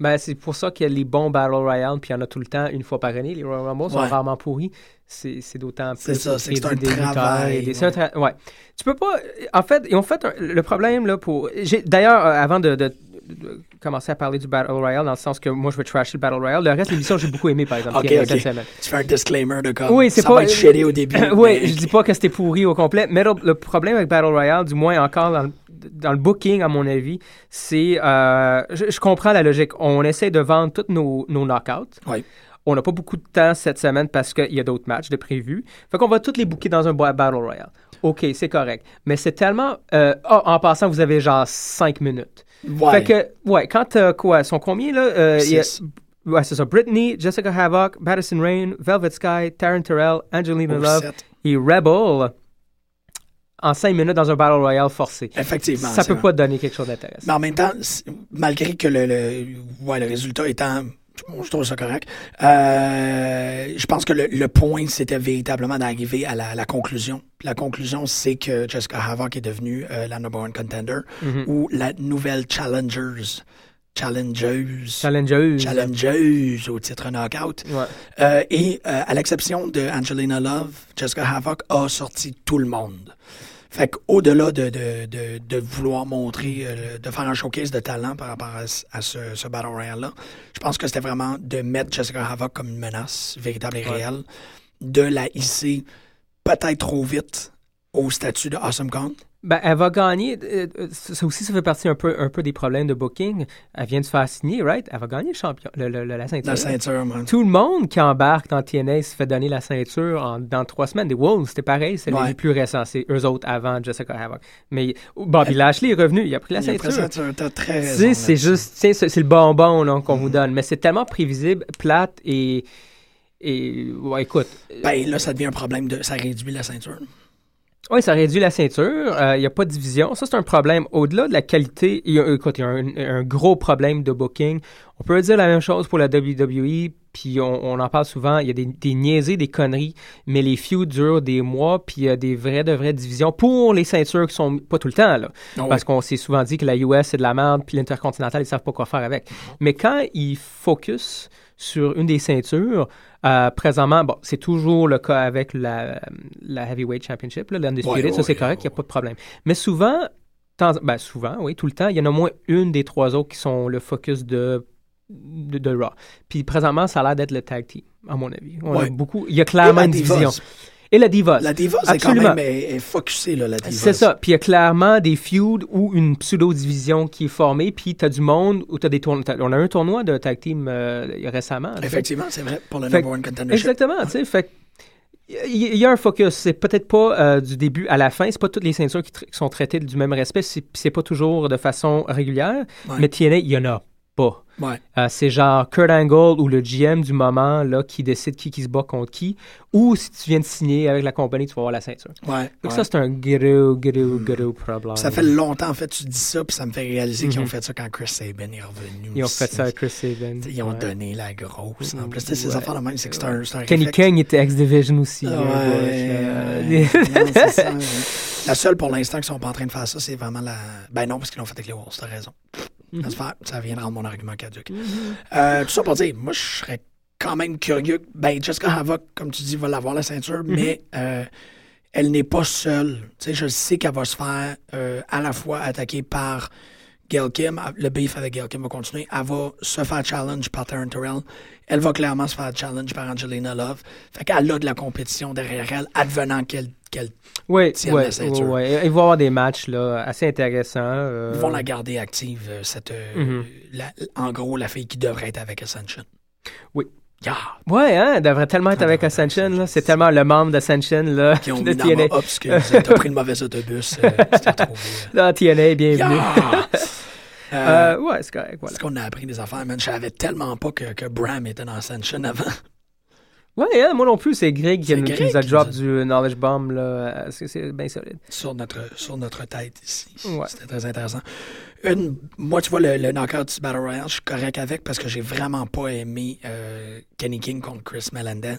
Ben, c'est pour ça qu'il y a les bons Battle Royale, puis il y en a tout le temps, une fois par année. Les Royal Rumble sont Ouais. rarement pourris. C'est d'autant plus. C'est ça, c'est un travail, des- c'est un ouais. tra- ouais. Tu peux pas. En fait, ils ont fait un- le problème, là, pour. D'ailleurs, euh, avant de, de- de commencer à parler du Battle Royale, dans le sens que moi, je veux trasher le Battle Royale, le reste de l'émission, j'ai beaucoup aimé, par exemple, Ok, qui est ok. cette. Tu fais un disclaimer de comme. Oui, c'est ça pas- va être shitty au début. oui, mais- je dis pas que c'était pourri au complet, mais le, le problème avec Battle Royale, du moins encore dans le, dans le booking, à mon avis, c'est. euh, je, je comprends la logique. On essaie de vendre tous nos, nos knockouts. Oui. On n'a pas beaucoup de temps cette semaine parce qu'il y a d'autres matchs de prévus. Fait qu'on va tous les booker dans un Battle Royale. OK, c'est correct. Mais c'est tellement. euh, ah, en passant, vous avez genre 5 minutes. Ouais. Fait que, ouais, quand t'as quoi, sont combien là? Euh, y a- Six. Ouais, c'est ça. Britney, Jessica Havoc, Madison Rain, Velvet Sky, Taryn Terrell, Angelina Love sept. et Rebel en 5 minutes dans un Battle Royale forcé. Effectivement. Ça peut vrai. pas donner quelque chose d'intéressant. Mais en même temps, malgré que le, le, ouais, le résultat étant. Je trouve ça correct. Euh, je pense que le, le point, c'était véritablement d'arriver à la, la conclusion. La conclusion, c'est que Jessica Havoc est devenue euh, la number one contender Mhm. ou la nouvelle challengers. Challengeuse. Challengeuse. Challengeuse au titre knockout. Ouais. Euh, et euh, à l'exception de Angelina Love, Jessica Havoc a sorti tout le monde. Fait qu'au-delà de, de, de, de vouloir montrer, euh, de faire un showcase de talent par rapport à, ce- à ce, ce Battle Royale-là, je pense que c'était vraiment de mettre Jessica Havoc comme une menace véritable et Ouais. réelle, de la hisser peut-être trop vite au statut de Awesome Kong. Ben, elle va gagner. euh, euh, ça aussi, ça fait partie un peu, un peu des problèmes de booking. Elle vient de se faire signer, right? Elle va gagner le champion, le- la ceinture. La ceinture, man. Tout le monde qui embarque dans TNA se fait donner la ceinture en, dans trois semaines. Des Wolves, c'était pareil, c'est Ouais. les plus récents. C'est eux autres avant Jessica Havoc. Mais Bobby Lashley est revenu, il a pris la Il a pris ceinture. la ceinture, T'as très raison. c'est juste, c'est c'est le bonbon là, qu'on Mm. vous donne, mais c'est tellement prévisible, plate et Et, ouais, écoute. Ben là, ça devient un problème de. Ça réduit la ceinture. Oui, ça réduit la ceinture. Euh, Il n'y a pas de division. Ça, c'est un problème. Au-delà de la qualité, il y a, écoute, il y a un, un gros problème de booking. On peut dire la même chose pour la WWE, puis on, on en parle souvent. Il y a des, des niaiseries, des conneries, mais les feuds durent des mois, puis il y a des vraies de vraies divisions pour les ceintures qui sont pas tout le temps, là. Ah. Parce qu'on s'est souvent dit que la US, c'est de la merde, puis l'Intercontinental, ils savent pas quoi faire avec. Mais quand ils focus sur une des ceintures, euh, présentement, bon, c'est toujours le cas avec la, la Heavyweight Championship, l'Undisputed, Ouais, ça c'est correct, il ouais, n'y a pas de problème. Mais souvent, temps- ben, souvent, oui, tout le temps, il y en a au moins une des trois autres qui sont le focus de, de, de Raw. Puis présentement, ça a l'air d'être le tag team, à mon avis. On a Ouais. beaucoup, il y a clairement une division. Et la Divas. La Divas, c'est quand même est, est focusée, là, la Divas. C'est ça. Puis il y a clairement des feuds ou une pseudo-division qui est formée. Puis tu as du monde où tu as des tournois. On a un tournoi de tag team euh, récemment. Effectivement, c'est vrai, pour le Fait- number one contendership. Exactement, tu sais. Fait il y, a un focus. C'est peut-être pas euh, du début à la fin. C'est pas toutes les ceintures qui, qui sont traitées du même respect. C'est c'est pas toujours de façon régulière. Ouais. Mais TNA, il y en a pas. Ouais. Euh, c'est genre Kurt Angle ou le GM du moment là, qui décide qui, qui se bat contre qui. Ou si tu viens de signer avec la compagnie, tu vas avoir la ceinture. Ouais, Donc ouais. ça, c'est un gros, gros, gros problème. Ça fait longtemps, en fait, tu dis ça, puis ça me fait réaliser qu'ils ont Mhm. fait ça quand Chris Sabin est revenu. Ils ont aussi. fait ça à Chris Sabin. Ils ont donné la grosse. En plus, ces affaires de même, c'est que c'est un, c'est un Kenny. King était X-Division aussi. Là, là. non, c'est ça, ouais. La seule pour l'instant qui sont pas en train de faire ça, c'est vraiment la. Ben non, parce qu'ils l'ont fait avec les Wolves, t'as raison. Mhm. Ça, ça vient de rendre mon argument caduque. Euh, tout ça pour dire, moi, je serais quand même curieux. Ben, Jessica Havoc, comme tu dis, va l'avoir la ceinture, Mhm. mais euh, elle n'est pas seule. Tu sais, je sais qu'elle va se faire euh, à la fois attaquer par Gail Kim. Le beef avec Gail Kim va continuer. Elle va se faire challenge par Taryn Terrell. Elle va clairement se faire challenge par Angelina Love. Fait qu'elle a de la compétition derrière elle, advenant qu'elle qu'elle Oui, tienne la ceinture. Il va y avoir des matchs là, assez intéressants. euh, Ils vont la garder active, euh, cette, euh, Mhm. la- en gros, la fille qui devrait être avec Ascension. Oui. Yeah. Ouais, hein, elle devrait tellement être avec Ascension. là. C'est tellement le membre d'Ascension là, Qui ont de mis dans ma parce que pris le mauvais autobus. euh, TNA, bienvenue. Yeah. Euh, Euh, ouais, c'est correct. Voilà. Est-ce qu'on a appris des affaires, man? Je savais tellement pas que, que Bram était dans Ascension avant. Ouais, moi non plus, c'est Greg qui, nous- qui Greg nous a drop nous a- du knowledge bomb. là. C'est c'est bien solide. sur notre, sur notre tête ici. Ouais. C'était très intéressant. Une, moi, tu vois, le, le knockout du Battle Royale, je suis correct avec parce que j'ai vraiment pas aimé euh, Kenny King contre Chris Melendez. Moi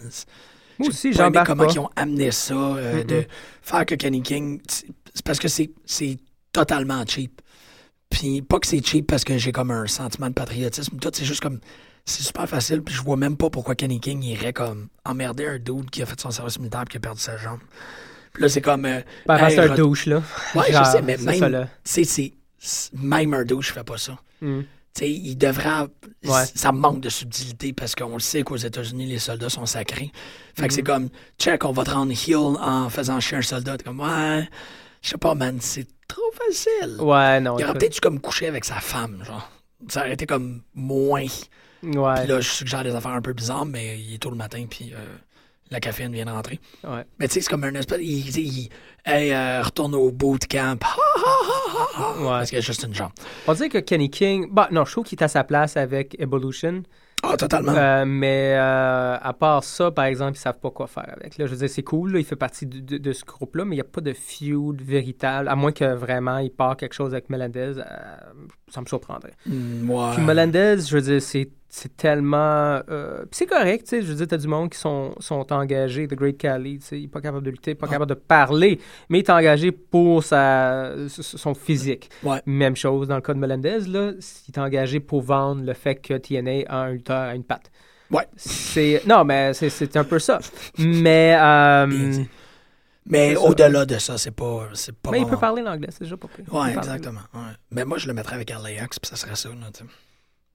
J'ai aussi, pas aimé j'embarque comment pas. ils ont amené ça, euh, de faire que Kenny King... C'est parce que c'est totalement cheap. Puis pas que c'est cheap parce que j'ai comme un sentiment de patriotisme. Tout, c'est juste comme... C'est super facile, puis je vois même pas pourquoi Kenny King irait comme emmerder un dude qui a fait son service militaire et qui a perdu sa jambe. Puis là, c'est comme... euh, Ben, hey, c'est un douche, là. Ouais, je sais, mais même, c'est- c'est- même un douche fait pas ça. Mm. Tu sais, il devrait. Ouais. Ça manque de subtilité parce qu'on le sait qu'aux États-Unis, les soldats sont sacrés. Fait que c'est comme, check, on va te rendre heal en faisant chier un soldat. Comme, ouais, je sais pas, man, c'est trop facile. Ouais, non. il aurait peut-être dû comme coucher avec sa femme, genre. Ça aurait été comme moins. Ouais. Puis là, je suggère des affaires un peu bizarres, mais il est tôt le matin, puis euh, la caféine vient de rentrer. ouais. Mais tu sais, c'est comme un espèce. Il, il- hey, euh, retourne au bootcamp. Ha, ha, ha. Ouais. Parce qu'il y a juste une jambe. On dirait que Kenny King. Bah, non, je trouve qu'il est à sa place avec Evolution. Ah, totalement. Euh, mais euh, à part ça, par exemple, ils savent pas quoi faire avec. Là, je veux dire, c'est cool, là, il fait partie de, de- de ce groupe-là, mais il n'y a pas de feud véritable, à moins que vraiment il part quelque chose avec Melendez, euh, ça me surprendrait. Mm, ouais. Puis Melendez, je veux dire, c'est, c'est tellement... euh, puis c'est correct, tu sais, je veux dire, t'as du monde qui sont, sont engagés, The Great Khali, tu sais, il est pas capable de lutter, pas Ah. capable de parler, mais il est engagé pour sa, son physique. Ouais. Même chose dans le cas de Melendez, là, il est engagé pour vendre le fait que TNA a un lutteur à une patte. Ouais. C'est non, mais c'est, c'est un peu ça. Mais euh. Mais au-delà de ça, c'est pas. C'est pas mais il peut parler l'anglais, c'est déjà pas pire. Ouais, exactement. Ouais. Mais moi, je le mettrais avec LAX, puis ça serait ça. Là, tu sais.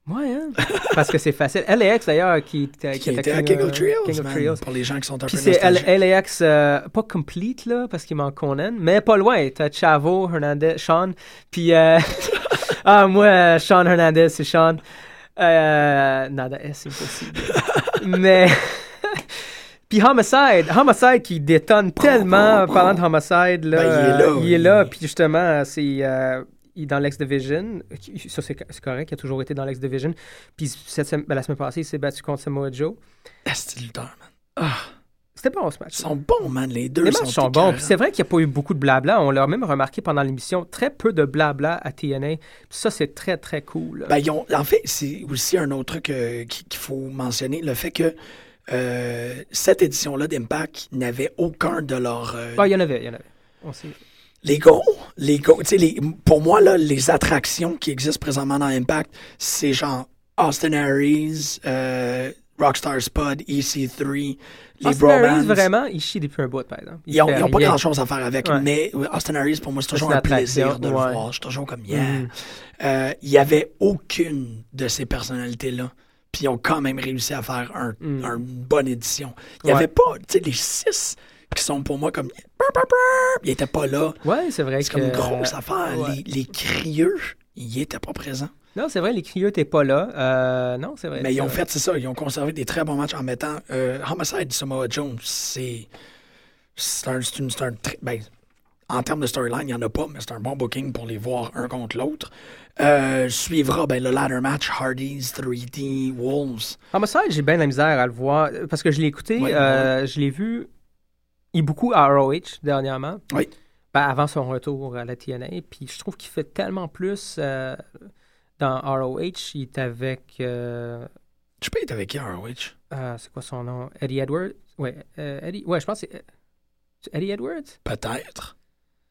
Ouais, hein? Parce que c'est facile. LAX d'ailleurs qui, qui, Qui était à King of Trios, King of man, Trios. Pour les gens qui sont un Puis c'est. LAX, euh, pas complete, là, parce qu'il manque Conan, mais pas loin. T'as Chavo, Hernandez, Sean. Puis, euh, ah, moi, Sean Hernandez, c'est Sean. Euh, nada, c'est impossible. mais, puis Homicide, Homicide qui détonne tellement, parlant de Homicide, là. Ben, il est là, euh, il est là, puis justement, c'est. Il est dans l'X-Division. Ça, c'est c'est correct. Il a toujours été dans l'X-Division. Puis cette sem- ben, la semaine passée, il s'est battu contre Samoa Joe. Est lutteur, man. C'était bon, ce match. Ils sont bons, man. Les deux Les sont matchs sont bons. Puis écœurants. c'est vrai qu'il n'y a pas eu beaucoup de blabla. On l'a même remarqué pendant l'émission. Très peu de blabla à TNA. Puis ça, c'est très, très cool. Ben, ils ont- en fait, c'est aussi un autre truc euh, qui- qu'il faut mentionner, le fait que euh, cette édition-là d'Impact n'avait aucun de leurs... euh, Ah, il y en avait, il y en avait. On sait. Les gros, les gros, les- pour moi, là, les attractions qui existent présentement dans Impact, c'est genre Austin Aries, euh, Rockstar Spud, EC3, les Austin Aries, vraiment, il chie depuis un bout, par exemple. Il Ils n'ont pas grand-chose à faire avec, Ouais. mais Austin Aries, pour moi, c'est toujours un une plaisir de le voir. Je suis toujours comme, yeah. Mhm. Euh, Il n'y avait aucune de ces personnalités-là. Puis ils ont quand même réussi à faire un, Mm. une bonne édition. Il n'y Ouais. avait pas, tu sais, les six qui sont pour moi comme. Ils n'étaient pas là. Ouais, c'est vrai C'est que... comme une grosse affaire. ouais. Les, les crieux, ils n'étaient pas présents. Non, c'est vrai, les crieux n'étaient pas là. Euh, non, c'est vrai. Mais ils ont fait, c'est ça, ils ont conservé des très bons matchs en mettant. Euh, Homicide Samoa Jones, c'est. C'est un. c'est une- c'est un ben, en termes de storyline, il n'y en a pas, mais c'est un bon booking pour les voir un contre l'autre. Euh, suivra ben, le ladder match Hardys 3D Wolves. Homicide, j'ai bien la misère à le voir parce que je l'ai écouté, Ouais, euh, je l'ai vu il est beaucoup à ROH dernièrement. Oui. Ben, avant son retour à la TNA. Puis je trouve qu'il fait tellement plus euh, dans ROH. Il est avec. euh, Je sais pas, il était avec qui à ROH? euh, c'est quoi son nom? Eddie Edwards? Ouais, euh, Eddie. Ouais, je pense que c'est. Eddie Edwards? Peut-être.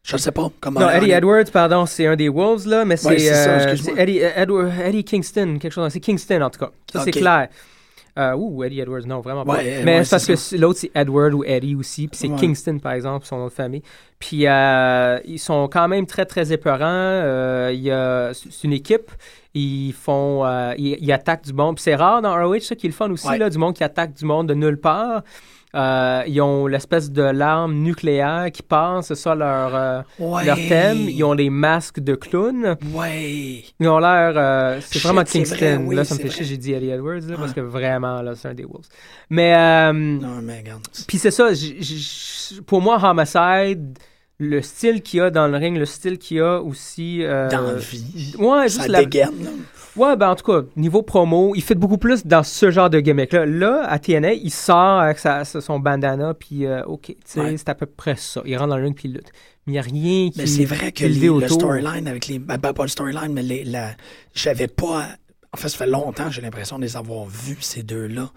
Je sais pas. Comment Non, Eddie Edwards, pardon, c'est un des Wolves, là, mais c'est Ouais, c'est ça, excuse-moi. c'est Eddie, Edward- Eddie Kingston, quelque chose. C'est Kingston, en tout cas. Ça, c'est clair. Euh, ouh, Eddie Edwards, non, vraiment pas. Ouais, mais ouais, c'est parce que l'autre, c'est Edward ou Eddie aussi, puis c'est Ouais. Kingston, par exemple, son nom de famille. Puis euh, ils sont quand même très, très épeurants. Euh, il y a- c'est une équipe. Ils font, euh, ils, ils attaquent du monde. Puis c'est rare dans ROH, ça qui est le fun aussi, là, du monde qui attaque du monde de nulle part. Euh, ils ont l'espèce de l'arme nucléaire qui passe, c'est ça leur, euh, Ouais. leur thème. Ils ont des masques de clowns. Ouais. Ils ont l'air. euh, c'est vraiment Kingston. vrai, oui, là, ça me fait chier, j'ai dit Eddie Edwards, là, parce Ouais. que vraiment, là, c'est un des Wolves. Mais. euh, Non, mais regarde. puis c'est ça, j- j- pour moi, Homicide, le style qu'il y a dans le ring, le style qu'il y a aussi. euh, Dans la vie. Ouais, Ça juste la. dégaine, là. Ouais, ben en tout cas, niveau promo, il fait beaucoup plus dans ce genre de gimmick-là. Là, à TNA, il sort avec sa- son bandana, puis euh, OK, tu sais, Ouais. c'est à peu près ça. Il rentre dans le ring, puis il lutte. Mais il n'y a rien qui. Mais c'est vrai que les, le storyline avec les. Ben, ben, pas le storyline, mais les, la. J'avais pas. En fait, ça fait longtemps, j'ai l'impression de les avoir vus, ces deux-là.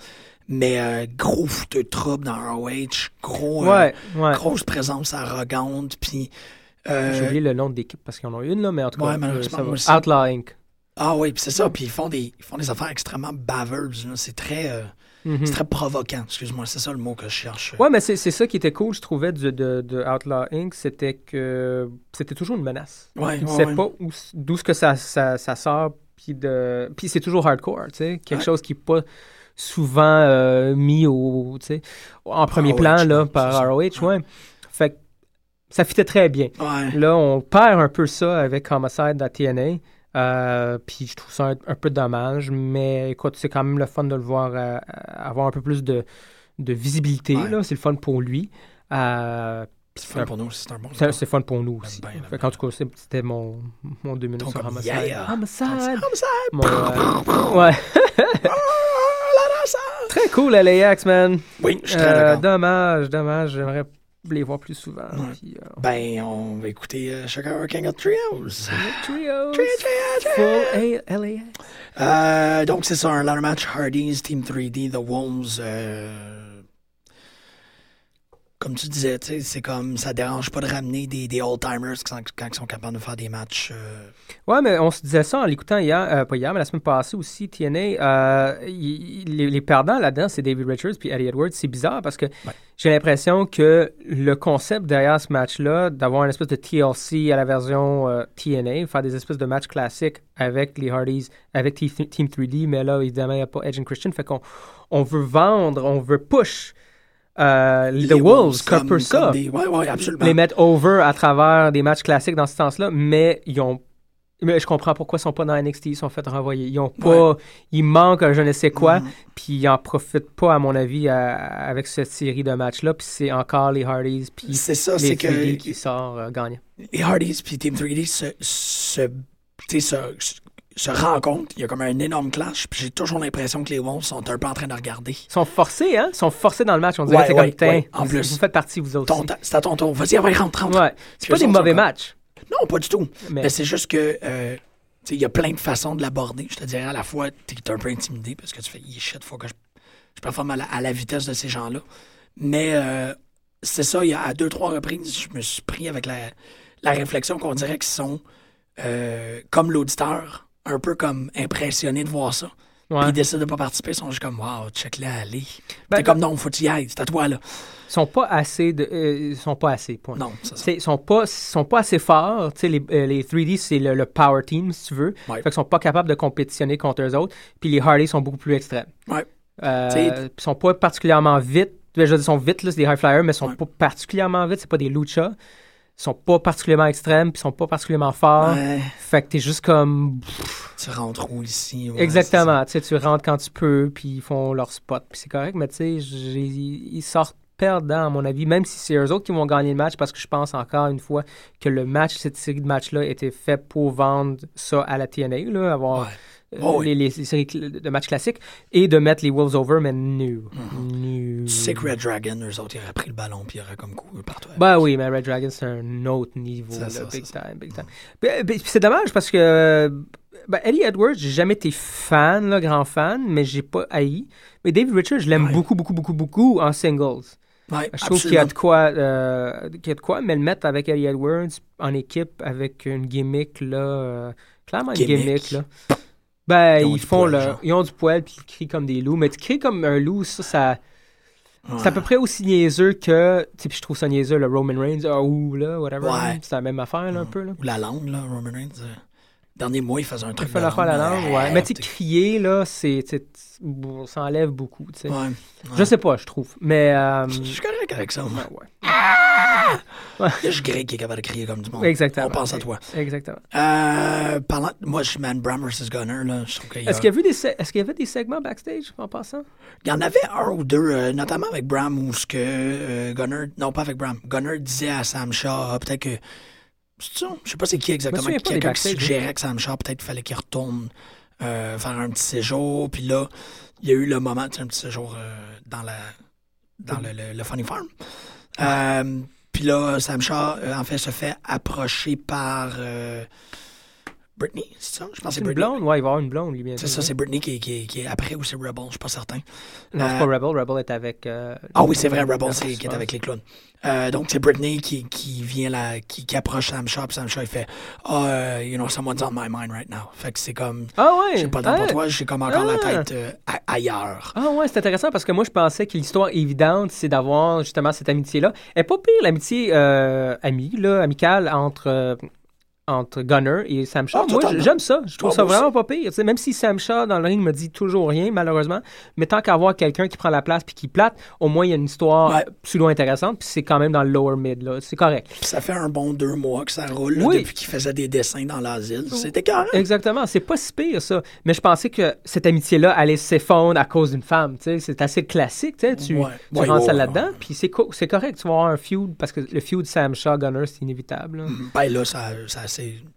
Mais euh, gros foutu de trouble dans ROH. Gros. euh, Ouais, grosse présence arrogante. Puis. euh, J'ai oublié le nom de l'équipe parce qu'ils en ont une, là, mais en tout Ouais, cas, ça va. aussi. Outlaw Inc. ah oui, puis c'est ça. Puis ils font des, ils font des affaires extrêmement baveuses. C'est très, euh, Mhm. c'est très provoquant. Excuse-moi, c'est ça le mot que je cherche. Ouais, mais c'est ça qui était cool, je trouvais, de, de, de Outlaw Inc., c'était que c'était toujours une menace. Ouais, ne sais pas où- d'où ce que ça, ça, ça sort, puis de... Puis c'est toujours hardcore, tu sais, quelque chose qui n'est pas souvent euh, mis au, en premier ROH, plan, là, par c'est ça. ROH, ouais. Fait que ça fitait très bien. Ouais. Là, on perd un peu ça avec Homicide à TNA. Euh, puis je trouve ça un, un peu dommage, mais écoute, c'est quand même le fun de le voir euh, avoir un peu plus de, de visibilité. Ouais. là. C'est le fun pour lui. Euh, C'est fun pour nous, bon. c'est c'est fun pour nous aussi. Qu'en tout cas, c'était mon, mon deux minutes sur Homicide. yeah. Homicide! Homicide! Mon, ouais. Très cool, LAX, man. Oui, je suis très Euh, d'accord. dommage, dommage. J'aimerais les voir plus souvent. Ouais. Puis, euh, Ben, on va écouter euh, Chacun King of Trios. Trios. Trio, trio, Full A- LAX. Euh, donc, c'est ça, un ladder match Hardys, Team 3D, The Wolves. euh, comme tu disais, c'est comme ça dérange pas de ramener des, des old-timers quand, quand ils sont capables de faire des matchs. euh, Ouais, mais on se disait ça en l'écoutant hier, euh, pas hier, mais la semaine passée aussi, TNA. euh, y- y- les, les perdants là-dedans, c'est David Richards puis Eddie Edwards. C'est bizarre parce que j'ai l'impression que le concept derrière ce match-là, d'avoir une espèce de TLC à la version euh, TNA, faire des espèces de matchs classiques avec les Hardys, avec Team 3D, mais là, évidemment, il n'y a pas Edge and Christian. Fait qu'on on veut vendre, on veut push euh, les The Wolves, comme, ça des- Ouais, ouais, absolument. les mettre over à travers des matchs classiques dans ce sens-là, mais ils ont. Mais je comprends pourquoi ils sont pas dans NXT, ils sont fait renvoyer. Ils ont pas. Ils manquent je ne sais quoi, Mhm. puis ils en profitent pas, à mon avis, à- avec cette série de matchs-là. Puis c'est encore les Hardys, puis C'est ça, les c'est que 3D qui sort euh, gagnant. les Hardys puis Team 3D se, se se, se rencontrent. Il y a comme un énorme clash. Puis j'ai toujours l'impression que les Wolves sont un peu en train de regarder. Ils sont forcés, hein? Ils sont forcés dans le match. On dirait Ouais, c'est ouais, comme, ouais, en vous, plus. vous faites partie, vous autres. C'est à ton tour. Vas-y, ouais, rentre, rentre. Ouais. C'est pas des mauvais matchs. Non, pas du tout. Mais- Mais, c'est juste que, euh, tu sais, il y a plein de façons de l'aborder. Je te dirais à la fois, tu es un peu intimidé parce que tu fais, il shit, faut que je, je performe à la, à la vitesse de ces gens-là. Mais euh, c'est ça, il y a à deux, trois reprises, je me suis pris avec la, la réflexion qu'on dirait qu'ils sont, euh, comme l'auditeur, un peu comme impressionnés de voir ça. Ouais. Puis ils décident de pas participer, ils sont juste comme, wow, check-le, allez. Ben, T'es comme, non, faut que tu y ailles, c'est à toi, là. Ils sont pas assez de. euh, sont pas assez, point. Non, c'est ça. T'sais, Ils sont pas, sont pas assez forts. Les, euh, les 3D, c'est le, le power team, si tu veux. Ouais. Fait qu'ils sont pas capables de compétitionner contre eux autres. Puis les Hardy sont beaucoup plus extrêmes. Ouais. Euh, ils sont pas particulièrement vite. Je veux dire, ils sont vite, là, c'est des high flyers, mais ils sont Ouais. pas particulièrement vite. C'est pas des luchas. Ils sont pas particulièrement extrêmes, puis ils sont pas particulièrement forts. Ouais, Fait que t'es juste comme. tu rentres où ici? ouais, Exactement. Tu sais, tu rentres quand tu peux, puis ils font leur spot, puis c'est correct, mais tu sais, ils sortent perdants, à mon avis, même si c'est eux autres qui vont gagner le match, parce que je pense encore une fois que le match, cette série de matchs-là, était fait pour vendre ça à la TNA, là, avoir Ouais. Euh, Oh, oui. les, les séries de matchs classiques, et de mettre les Wolves over, mais no. No. Tu sais que Red Dragon, eux autres, ils auraient pris le ballon puis ils auraient comme couru partout. avec. Ben oui, mais Red Dragon, c'est un autre niveau, C'est là, ça, big ça. time, big time. Ben, c'est dommage parce que ben, Eddie Edwards, j'ai jamais été fan, là, grand fan, mais j'ai pas haï. Mais David Richards, je l'aime Ouais. beaucoup, beaucoup, beaucoup, beaucoup en singles. Ouais, Je trouve qu'il y a de quoi, euh, y a de quoi, mais le mettre avec Eddie Edwards en équipe avec une gimmick, là, euh, clairement une Gimmick. gimmick, là. Ben, Ils font poil, le, genre. ils ont du poil puis ils crient comme des loups, mais tu cries comme un loup, ça, ça, Ouais. c'est à peu près aussi niaiseux que, tu je trouve ça niaiseux, le Roman Reigns, ah, ou là, whatever. Ouais. C'est la même affaire, là, un peu, là. Ou la langue, là, Roman Reigns. euh, dernier mois, il faisait un Il truc de l'affaire à la langue, là. ouais. Mais tu sais, crier, là, c'est, ça enlève beaucoup, tu sais. Ouais. Je sais pas, je trouve. Mais, euh, Je suis correct avec ça, moi. ouais. Il a juste Greg qui est capable de crier comme du monde. Exactement. On pense à toi. Exactement. Euh, parlant, moi, je suis Man Bram vs. Gunner, là. Je trouve qu'il y, a- Est-ce qu'il y, des qu'il y avait des segments backstage en passant? il y en avait un ou deux, euh, notamment avec Bram, où ce que euh, Gunner, non pas avec Bram, Gunner disait à Sam Shaw, ah, peut-être que, je sais pas c'est qui exactement, quelqu'un qui suggérait que Sam Shaw, peut-être qu'il fallait qu'il retourne euh, faire un petit séjour, puis là, il y a eu le moment, tu sais, un petit séjour euh, dans la dans le, le- le Funny Farm. Euh, puis là, Sam Shaw, en fait, se fait approcher par Britney, c'est ça? Je pense que C'est une Britney. blonde? Ouais, il va y avoir une blonde, lui, bien C'est ça, c'est Britney qui, est- qui, est- qui est après ou c'est Rebel, je suis pas certain. Non, c'est Euh, pas Rebel. Rebel est avec. euh, Ah oui, c'est vrai, Rebel, c'est qui est avec les clowns. Euh, donc, c'est Britney qui, qui vient là, qui, qui approche Sam Shaw, puis Sam Shaw, il fait Ah, euh, you know, someone's on my mind right now. Fait que c'est comme, Ah ouais! j'ai pas le temps ah. pour toi, j'ai comme encore la Ah. tête euh, a- ailleurs. Ah ouais, c'est intéressant parce que moi, je pensais que l'histoire évidente, c'est d'avoir justement cette amitié-là. Elle est pas pire, l'amitié euh, amie, là, amicale entre, euh, entre Gunner et Sam Shaw. Ah, moi, j'aime ça. Je trouve Ah, ça vraiment pas pire. Même si Sam Shaw, dans le ring, me dit toujours rien, malheureusement, mais tant qu'avoir quelqu'un qui prend la place puis qui plate, au moins, il y a une histoire Ouais. pseudo-intéressante puis c'est quand même dans le lower mid, là. C'est correct. Ça fait un bon deux mois que ça roule, là, Oui. depuis qu'il faisait des dessins dans l'asile. C'était carré. Exactement, c'est pas si pire ça. Mais je pensais que cette amitié-là allait s'effondrer à cause d'une femme. C'est assez classique. tu Ouais. tu Ouais, rentres ça là-dedans, puis c'est co- c'est correct. Tu vas avoir un feud parce que le feud Sam Shaw Gunner c'est inévitable. là. Ben là, ça, ça, c'est-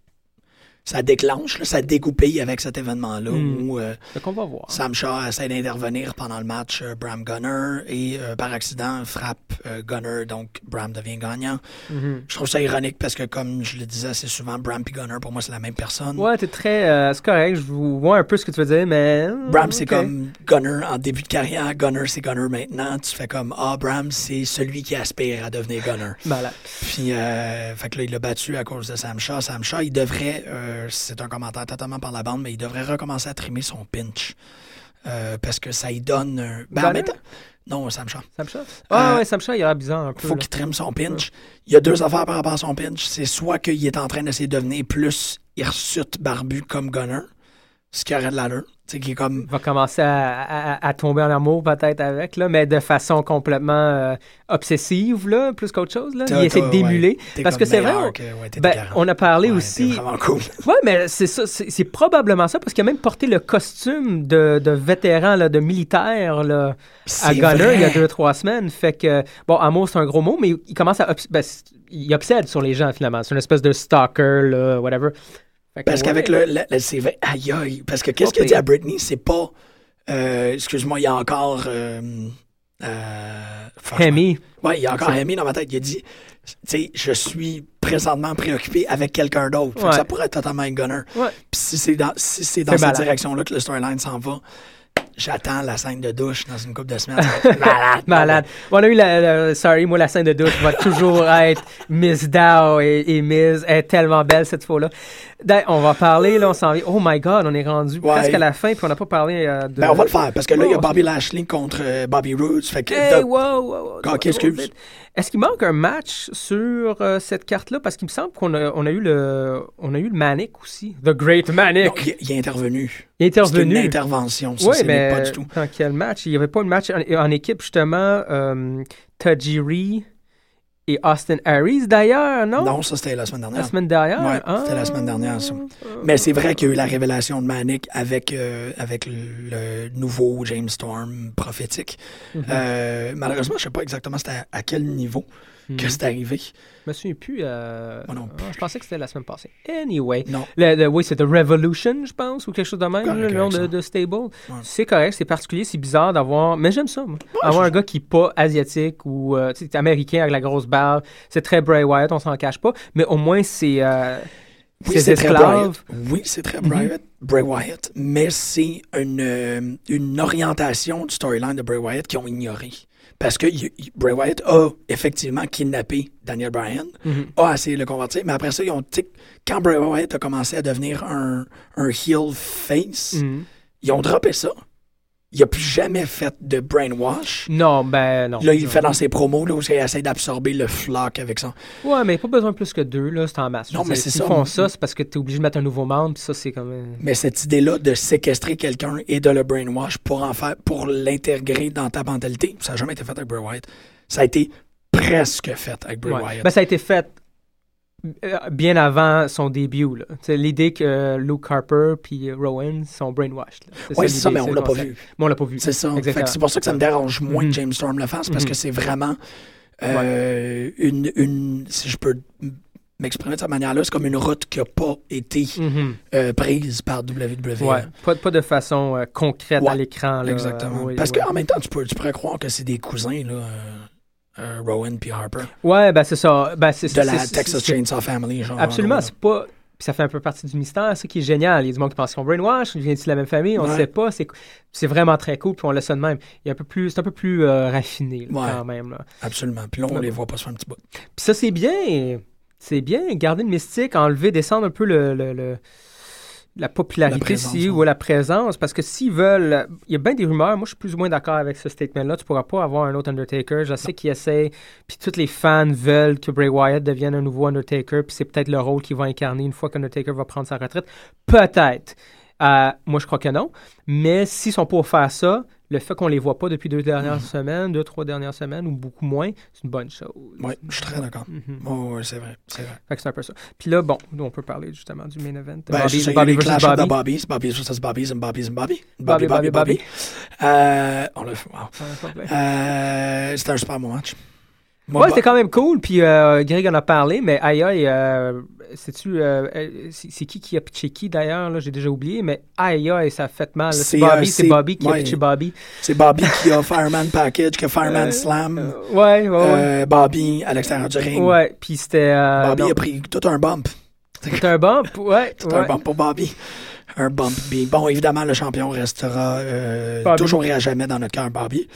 ça déclenche, là, ça dégoupille avec cet événement-là Mm. où euh, Fait qu'on va voir. Sam Shaw essaie d'intervenir pendant le match euh, Bram Gunner et euh, par accident frappe Gunner, donc Bram devient gagnant. Mhm. Je trouve ça ironique parce que, comme je le disais assez souvent, Bram et Gunner, pour moi, c'est la même personne. Ouais, t'es très. c'est correct, je vois un peu ce que tu veux dire, mais. Bram, c'est comme Gunner en début de carrière, Gunner, c'est Gunner maintenant. Tu fais comme, ah, Bram, c'est celui qui aspire à devenir Gunner. Malade. Puis, euh, fait que là, il l'a battu à cause de Sam Shaw. Sam Shaw, il devrait, euh, c'est un commentaire totalement par la bande, mais il devrait recommencer à trimer son pinch. Euh, parce que ça y donne. un- Ben, en Gunner? même temps- Non, Sam Shaw. Sam Shaw. Ah Euh, ouais, Sam Shaw, il a bizarre un peu. faut qu'il trime son pinch. Il y a deux affaires par rapport à son pinch. C'est soit qu'il est en train d'essayer de devenir plus hirsute barbu comme Gunner, ce qui aurait de l'allure. Qui est comme. Va commencer à, à- à tomber en amour peut-être avec, là, mais de façon complètement euh, obsessive, là, plus qu'autre chose. Là. Il essaie d'émuler. ouais, parce que c'est vrai, que- ouais, t'es ben, on a parlé Ouais, aussi. vraiment cool. Ouais, mais c'est ça, c'est c'est probablement ça, parce qu'il a même porté le costume de, de vétéran, là, de militaire, là, à C'est vrai. il y a deux, trois semaines. Fait que, bon, amour, c'est un gros mot, mais il commence à. obs- ben, c'est- il obsède sur les gens, finalement. C'est une espèce de stalker, là, whatever. Fait que, Parce ouais. qu'avec le, le, le CV, aïe aïe. Parce que qu'est-ce qu'il a dit à Britney, c'est pas. euh, Excuse-moi, il y a encore. Euh, euh. Hemi. Ouais, il y a encore. Amy dans ma tête. Il a dit, tu sais, je suis présentement préoccupé avec quelqu'un d'autre. Ouais. Ça pourrait être totalement un gunner. Ouais. Puis si c'est dans, si c'est dans cette direction-là que le storyline s'en va, j'attends la scène de douche dans une couple de semaines. Malade. Malade. On a eu la, la- sorry, moi, la scène de douche va toujours être Miss Dow et, et Miss est tellement belle cette fois-là. D'ailleurs, On va parler, là, on s'en vient. Oh my god, on est rendu Ouais. presque à la fin, puis on n'a pas parlé euh, de. Ben, on va le faire, parce que là, il y a Oh. Bobby Lashley contre euh, Bobby Roode. Fait que, Hey, the- wow, wow, wow, ok, wow, excuse. Est-ce qu'il manque un match sur euh, cette carte-là? Parce qu'il me semble qu'on a, on a eu le on a eu le Manic aussi. The Great Manic. Non, il, il est intervenu. il est C'est une intervenu. intervention, ça, Oui, mais pas du tout. dans quel match? Il n'y avait pas de match en, en équipe, justement. Euh, Tajiri et Austin Harris, d'ailleurs, non? Non, ça, c'était la semaine dernière. La semaine dernière? Ah. c'était la semaine dernière, ça. Mais c'est vrai qu'il y a eu la révélation de Manic avec, euh, avec le, nouveau James Storm prophétique. Mhm. Euh, malheureusement, je ne sais pas exactement c'était à, à quel niveau que Mhm. c'est arrivé. Je me souviens plus. euh, Moi non ah, je pensais que c'était la semaine passée. Anyway. Non. Le, le- oui, c'est The Revolution, je pense, ou quelque chose de même, Correct le nom de, de Stable. C'est correct, c'est particulier, c'est bizarre d'avoir. Mais j'aime ça, moi. avoir un gars qui n'est pas asiatique ou euh, américain avec la grosse barbe. C'est très Bray Wyatt, on s'en cache pas. Mais au moins, c'est. euh, Oui, c'est très. Bray. Oui, c'est très Mhm. Bray, Bray Wyatt, mais c'est une, une orientation du storyline de Bray Wyatt qu'ils ont ignoré. Parce que Bray Wyatt a effectivement kidnappé Daniel Bryan, Mhm. a essayé de le convertir, mais après ça, ils ont, quand Bray Wyatt a commencé à devenir un, un heel face, Mhm. ils ont droppé ça. Il a plus jamais fait de brainwash. Non, ben non. Là, il le fait dans ses promos, là, où il essaie d'absorber le flock avec ça. Ouais, mais pas besoin plus que deux, là, c'est en masse. Non, mais c'est s'ils ça. font ça, c'est parce que tu es obligé de mettre un nouveau membre, puis ça, c'est comme. euh, Mais cette idée-là de séquestrer quelqu'un et de le brainwash pour en faire, pour l'intégrer dans ta mentalité, ça n'a jamais été fait avec Bray Wyatt. Ça a été presque fait avec Bray ouais. Wyatt. Ben, ça a été fait bien avant son début. l'idée que euh, Luke Harper puis Rowan sont brainwashed. oui, c'est ça, mais on l'a pas vu. Mais on l'a pas vu. C'est ça. C'est pour ça que ça me dérange moins que James Storm le fasse, parce que c'est vraiment euh, une, une, si je peux m'exprimer de cette manière-là, c'est comme une route qui n'a pas été Mhm. euh, prise par WWE. Ouais, pas, pas de façon euh, concrète à l'écran. Exactement. Oui, Parce qu'en même temps, tu, peux, tu pourrais croire que c'est des cousins, là, euh, Rowan puis Harper, Ouais, ben c'est ça. Ben, c'est, de la Texas Chainsaw Family. Genre, Absolument, c'est pas. Puis ça fait un peu partie du mystère, ce qui est génial. Il y a du monde qui pense sont brainwash, ils viennent de la même famille, on ne Ouais. sait pas. C'est, c'est vraiment très cool, puis on laisse ça de même. Il est un peu plus, c'est un peu plus euh, raffiné là, Ouais. quand même. Là. Absolument. Puis là, on Ouais. les voit pas se faire un petit bout. Puis ça, c'est bien. C'est bien, garder le mystique, enlever, descendre un peu le, le- le- la popularité La présence, si, ouais. ou la présence. Parce que s'ils veulent. Il y a bien des rumeurs. Moi, je suis plus ou moins d'accord avec ce statement-là. Tu pourras pas avoir un autre Undertaker. Je sais qu'ils essaient. Puis tous les fans veulent que Bray Wyatt devienne un nouveau Undertaker. Puis c'est peut-être le rôle qu'il va incarner une fois qu'Undertaker va prendre sa retraite. Peut-être. Euh, moi, je crois que non. Mais s'ils sont pour faire ça, le fait qu'on les voit pas depuis deux dernières Mhm. semaines, deux, trois dernières semaines, ou beaucoup moins, c'est une bonne chose. Oui, je suis très d'accord. Mhm. Oh, ouais, c'est vrai. C'est vrai. Fait que c'est un peu ça. Puis là, bon, nous, on peut parler justement du main event. Ben, Bobby, ça, Bobby versus Bobby. the Bobbies, Bobbies versus Bobbies and Bobbies and Bobby. Bobby, Bobby, Bobby, Bobby. Euh, on l'a fait. Wow. Euh, c'était un super bon match. Moi, Ouais, c'était quand même cool. Puis euh, Greg en a parlé, mais aïe aïe, euh, euh, euh, c'est qui qui a pitché qui d'ailleurs là? J'ai déjà oublié, mais aïe aïe, ça a fait mal. C'est Bobby, euh, c'est Bobby qui a pitché Bobby. C'est Bobby qui a Fireman Package, qui a Fireman Slam. Ouais, ouais, ouais. Bobby à l'extérieur du ring. ouais, puis c'était. Bobby non, a pris tout un bump. c'était un bump, ouais. Tout un bump pour Bobby. Un bump. Puis bon, évidemment, le champion restera euh, toujours et à jamais dans notre cœur, Bobby.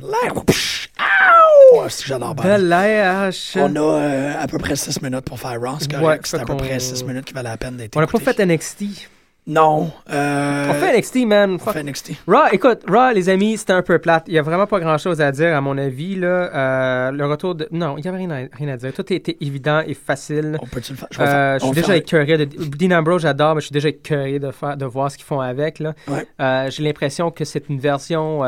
L'air, psh, Ow! Oh, j'adore Bobby. l'âge. On a euh, à peu près 6 minutes pour faire Raw. C'est Ouais, correct. C'est à peu près 6 minutes qui valent la peine d'être On n'a pas fait NXT. Non. Euh, On fait NXT, man. on fait NXT. Raw, écoute, Raw, les amis, c'était un peu plate. Il n'y a vraiment pas grand-chose à dire, à mon avis. Là. Euh, le retour de... Non, il n'y avait rien à, rien à dire. Tout était évident et facile. On peut-tu le faire? Je Euh, faire. je suis déjà écœuré de... Dean Ambrose, j'adore, mais je suis déjà écœuré de, faire, de voir ce qu'ils font avec. Là. Ouais. Euh, J'ai l'impression que c'est une version...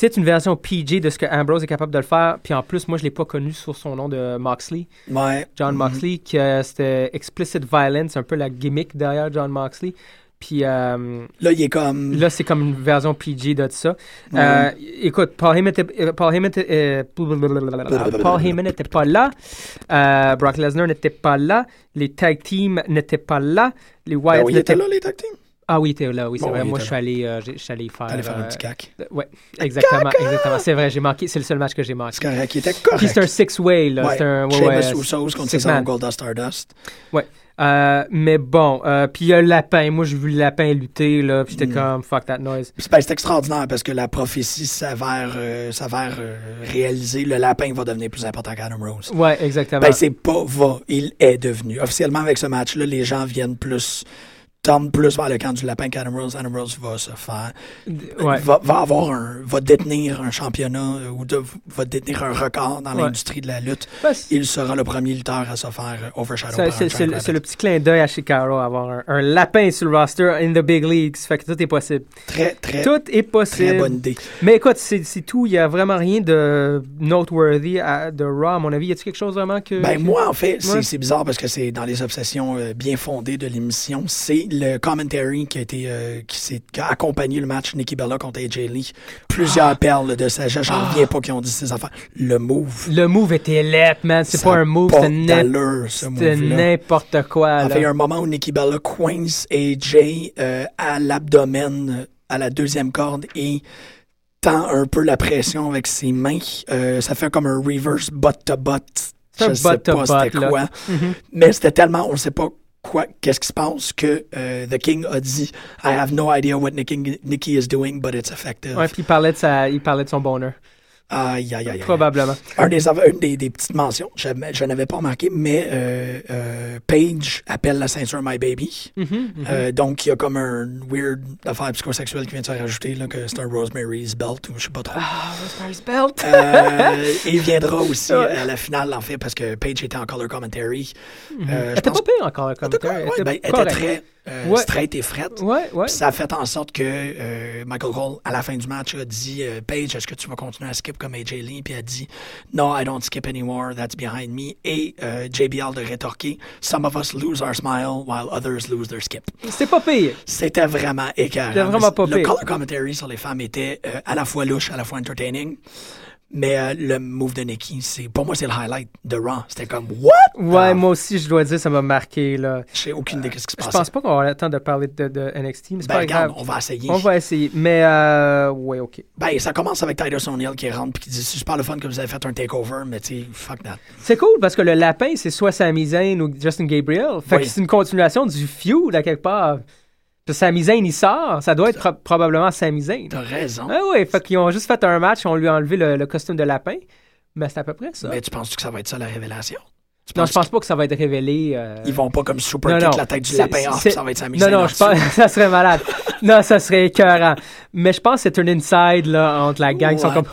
c'est une version PG de ce que Ambrose est capable de le faire. Puis en plus, moi, je ne l'ai pas connu sur son nom de Moxley. Ouais. John Mhm. Moxley, que c'était Explicit Violence, un peu la gimmick derrière John Moxley. Puis euh, Là, il est comme. là, c'est comme une version PG de ça. Euh, écoute, Paul Heyman était, Paul Heyman était, euh, Paul Heyman n'était pas là. Euh, Brock Lesnar n'était pas là. Les tag teams n'étaient pas là. Les Ben Wyatt oui, il était là, les tag teams. Ah oui, t'es là, oui, c'est Bon, vrai. Moi, était je suis allé, euh, j'ai- je suis allé faire. T'allais faire un euh, petit cac. Ouais, exactement, exactement. C'est vrai, j'ai manqué. C'est le seul match que j'ai manqué. C'est correct, il était correct. Puis c'est un six-way, là. Ouais. C'est un. ouais, ouais, Sheamus Usos contre six. Goldust Stardust. Euh, mais bon, euh, puis il y a le lapin. Moi, j'ai vu le lapin lutter, là. Puis j'étais Mm. comme, fuck that noise. Puis, ben, c'est extraordinaire parce que la prophétie s'avère euh, s'avère, euh, réalisée. Le lapin va devenir plus important qu'Adam Rose. Ouais, exactement. Ben, c'est pas va, il est devenu. Officiellement, avec ce match-là, les gens viennent plus, tendent plus vers le camp du lapin qu'Adam Rose. Adam Rose va se faire, ouais. va, va avoir un, va détenir un championnat euh, ou de- va détenir un record dans Ouais. l'industrie de la lutte. Ben, Il sera le premier lutteur à se faire euh, overshadow c'est- le- petit clin d'œil à Chicago, avoir un, un lapin sur le roster in the big leagues. Fait que tout est possible. Très, très, Tout est très possible. bonne idée. Mais écoute, c'est tout. Il n'y a vraiment rien de noteworthy à- de Raw, à mon avis. Y a-t-il quelque chose vraiment que. Ben, que- moi, en fait, c'est Ouais. c'est bizarre parce que c'est dans les obsessions euh, bien fondées de l'émission. C'est le commentary qui a été, euh, qui s'est qui a accompagné le match Nikki Bella contre AJ Lee. Plusieurs perles de sagesse. J'en Ah. reviens pas qui ont dit ces affaires. Le move. Le move était let, man. C'est pas un move, pas c'était n'im- d'allure, ce c'était move-là. n'importe quoi. Il y a un moment où Nikki Bella coince AJ euh, à l'abdomen, à la deuxième corde et tend un peu la pression avec ses mains. Euh, ça fait comme un reverse butt-to-butt. C'est un Je sais pas c'était quoi. Mhm. Mais c'était tellement, on ne sait pas quoi, qu'est-ce qui se passe que euh, The King a dit I have no idea what Nikki, is doing, but it's effective. Ouais, puis il parlait, de sa, il parlait de son bonheur. Aïe, aïe, aïe. Probablement. Un des, une des, des petites mentions, je, je n'avais pas remarqué, mais euh, euh, Paige appelle la ceinture My Baby. Mhm, mhm. Euh, donc, il y a comme un weird affaire psychosexuelle qui vient de se rajouter, là, que c'est un Rosemary's Belt, ou je sais pas trop. Ah, Rosemary's Belt. Euh, il viendra aussi à la finale, en fait, parce que Paige était en color commentary. Je Elle était pense pas pire encore, comme Elle était, ouais, ben, elle était très euh, Ouais. straight et frette. Ouais, ça a fait en sorte que euh, Michael Cole, à la fin du match, a dit euh, Paige, est-ce que tu vas continuer à skip comme AJ Lee Puis elle a dit No, I don't skip anymore, that's behind me. Et euh, JBL de rétorquer Some of us lose our smile while others lose their skip. C'était pas pire. C'était vraiment écœurant. C'était vraiment pas Le pire. color commentary sur les femmes était à la fois louche, à la fois entertaining. Mais euh, le move de Nikki, c'est pour moi, c'est le highlight de Raw. C'était comme What? Ouais, Ah, moi aussi, je dois dire, ça m'a marqué, là. J'ai aucune idée de ce qui se Je passe. pense pas qu'on aura le temps de parler de, de NXT, mais Ben, pas regarde, grave. on va essayer. On va essayer. Mais, euh, ouais, OK. Ben, ça commence avec Titus O'Neill qui rentre puis qui dit c'est super le fun que vous avez fait un takeover, mais tu sais, fuck that. C'est cool parce que le lapin, c'est soit Sami Zayn ou Justin Gabriel. Fait Oui. que c'est une continuation du feud, à quelque part. Sami Zayn, il sort. Ça doit être pro- probablement Sami Zayn. T'as raison. Ah ouais, fait qu'ils ont juste fait un match, on lui a enlevé le, le costume de lapin. Mais c'est à peu près ça. Mais tu penses que ça va être ça la révélation? Tu non, je pense pas que ça va être révélé. euh, qu'ils vont pas comme super Non, kick non. la tête du lapin off, ça va être sa mise Non, non, je pense ça serait malade. non, ça serait écœurant. Mais je pense que c'est un inside là, entre la gang. Ils sont comme,